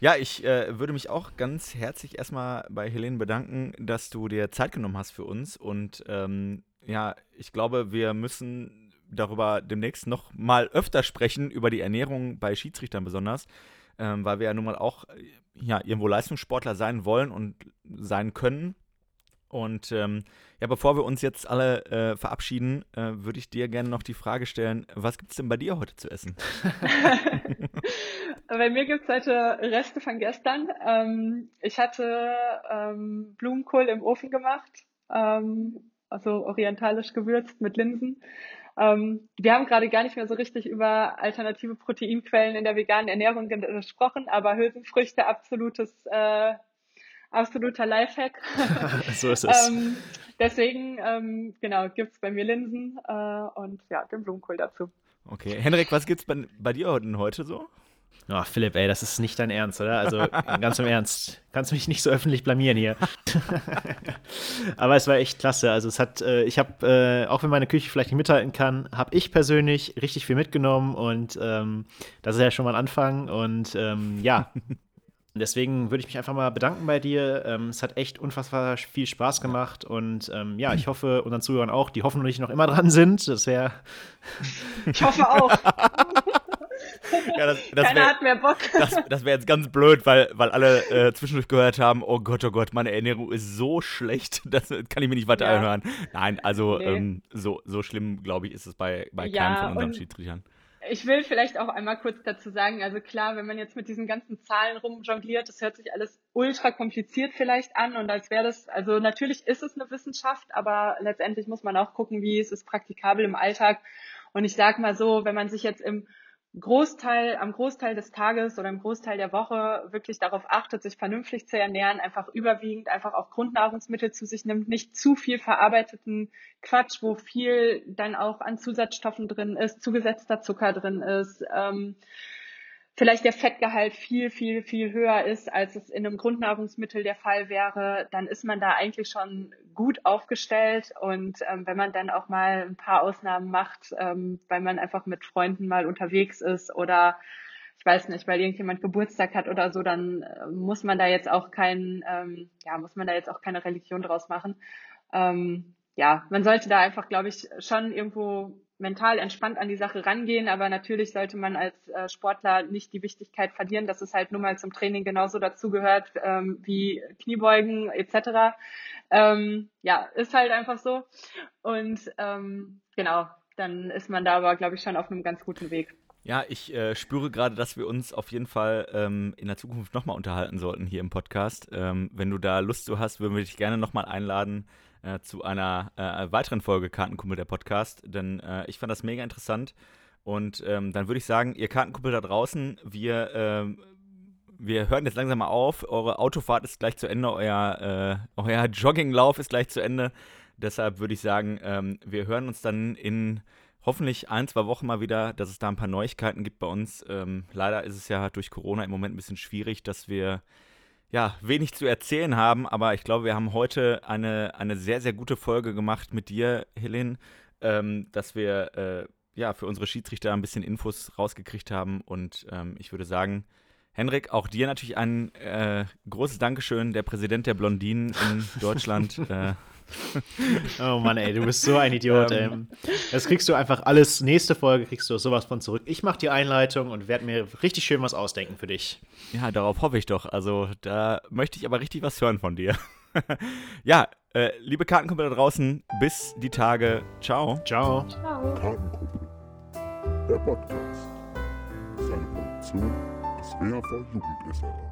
Ja, ich äh, würde mich auch ganz herzlich erstmal bei Helene bedanken, dass du dir Zeit genommen hast für uns. Und ähm, ja, ich glaube, wir müssen darüber demnächst noch mal öfter sprechen, über die Ernährung bei Schiedsrichtern besonders, ähm, weil wir ja nun mal auch ja, irgendwo Leistungssportler sein wollen und sein können. Und ähm, ja, bevor wir uns jetzt alle äh, verabschieden, äh, würde ich dir gerne noch die Frage stellen, was gibt es denn bei dir heute zu essen? bei mir gibt es heute Reste von gestern. Ähm, ich hatte ähm, Blumenkohl im Ofen gemacht, ähm, also orientalisch gewürzt mit Linsen. Ähm, wir haben gerade gar nicht mehr so richtig über alternative Proteinquellen in der veganen Ernährung gesprochen, aber Hülsenfrüchte absolutes äh, absoluter Lifehack. so ist es. ähm, deswegen, ähm, genau, gibt es bei mir Linsen äh, und ja, den Blumenkohl dazu. Okay. Henrik, was gibt's bei, bei dir heute so? Oh, Philipp, ey, das ist nicht dein Ernst, oder? Also ganz im Ernst. Kannst mich nicht so öffentlich blamieren hier. Aber es war echt klasse. Also es hat, äh, ich habe, äh, auch wenn meine Küche vielleicht nicht mithalten kann, habe ich persönlich richtig viel mitgenommen und ähm, das ist ja schon mal ein Anfang. Und ähm, ja, deswegen würde ich mich einfach mal bedanken bei dir. Ähm, es hat echt unfassbar viel Spaß gemacht und ähm, ja, ich hoffe unseren Zuhörern auch, die hoffentlich noch immer dran sind. Das wäre. ich hoffe auch. Ja, das, das Keiner wär, hat mehr Bock. Das, das wäre jetzt ganz blöd, weil, weil alle äh, zwischendurch gehört haben, oh Gott, oh Gott, meine Ernährung ist so schlecht, das kann ich mir nicht weiter Ja. anhören. Nein, also Nee. ähm, so, so schlimm, glaube ich, ist es bei, bei Ja, keinem von unseren Schiedsrichtern. Ich will vielleicht auch einmal kurz dazu sagen, also klar, wenn man jetzt mit diesen ganzen Zahlen rumjongliert, das hört sich alles ultra kompliziert vielleicht an und als wäre das, also natürlich ist es eine Wissenschaft, aber letztendlich muss man auch gucken, wie es ist praktikabel im Alltag. Und ich sag mal so, wenn man sich jetzt im Großteil, am Großteil des Tages oder im Großteil der Woche wirklich darauf achtet, sich vernünftig zu ernähren, einfach überwiegend einfach auch Grundnahrungsmittel zu sich nimmt, nicht zu viel verarbeiteten Quatsch, wo viel dann auch an Zusatzstoffen drin ist, zugesetzter Zucker drin ist, ähm, vielleicht der Fettgehalt viel, viel, viel höher ist, als es in einem Grundnahrungsmittel der Fall wäre, dann ist man da eigentlich schon gut aufgestellt. Und ähm, wenn man dann auch mal ein paar Ausnahmen macht, ähm, weil man einfach mit Freunden mal unterwegs ist oder ich weiß nicht, weil irgendjemand Geburtstag hat oder so, dann äh, muss man da jetzt auch kein, ähm, ja, muss man da jetzt auch keine Religion draus machen. Ähm, ja, man sollte da einfach, glaube ich, schon irgendwo mental entspannt an die Sache rangehen, aber natürlich sollte man als äh, Sportler nicht die Wichtigkeit verlieren, dass es halt nun mal zum Training genauso dazugehört ähm, wie Kniebeugen etc. Ähm, ja, ist halt einfach so. Und ähm, genau, dann ist man da aber, glaube ich, schon auf einem ganz guten Weg. Ja, ich äh, spüre gerade, dass wir uns auf jeden Fall ähm, in der Zukunft nochmal unterhalten sollten hier im Podcast. Ähm, wenn du da Lust zu hast, würden wir dich gerne nochmal einladen äh, zu einer äh, weiteren Folge Kartenkumpel der Podcast, denn äh, ich fand das mega interessant. Und ähm, dann würde ich sagen, ihr Kartenkumpel da draußen, wir, ähm, wir hören jetzt langsam mal auf. Eure Autofahrt ist gleich zu Ende, euer, äh, euer Jogginglauf ist gleich zu Ende. Deshalb würde ich sagen, ähm, wir hören uns dann in hoffentlich ein, zwei Wochen mal wieder, dass es da ein paar Neuigkeiten gibt bei uns. Ähm, leider ist es ja durch Corona im Moment ein bisschen schwierig, dass wir ja wenig zu erzählen haben, aber ich glaube, wir haben heute eine, eine sehr, sehr gute Folge gemacht mit dir, Helene, ähm, dass wir äh, ja für unsere Schiedsrichter ein bisschen Infos rausgekriegt haben und ähm, ich würde sagen, Henrik, auch dir natürlich ein äh, großes Dankeschön, der Präsident der Blondinen in Deutschland. äh, Oh Mann, ey, du bist so ein Idiot, ey. Ähm. Das kriegst du einfach alles. Nächste Folge kriegst du sowas von zurück. Ich mach die Einleitung und werde mir richtig schön was ausdenken für dich. Ja, darauf hoffe ich doch. Also da möchte ich aber richtig was hören von dir. ja, äh, liebe Kartenkumpel da draußen, bis die Tage. Ciao. Ciao. Ciao. Kartenkumpel. Der Podcast. Ist eine Produktion des WHV Jugendessere.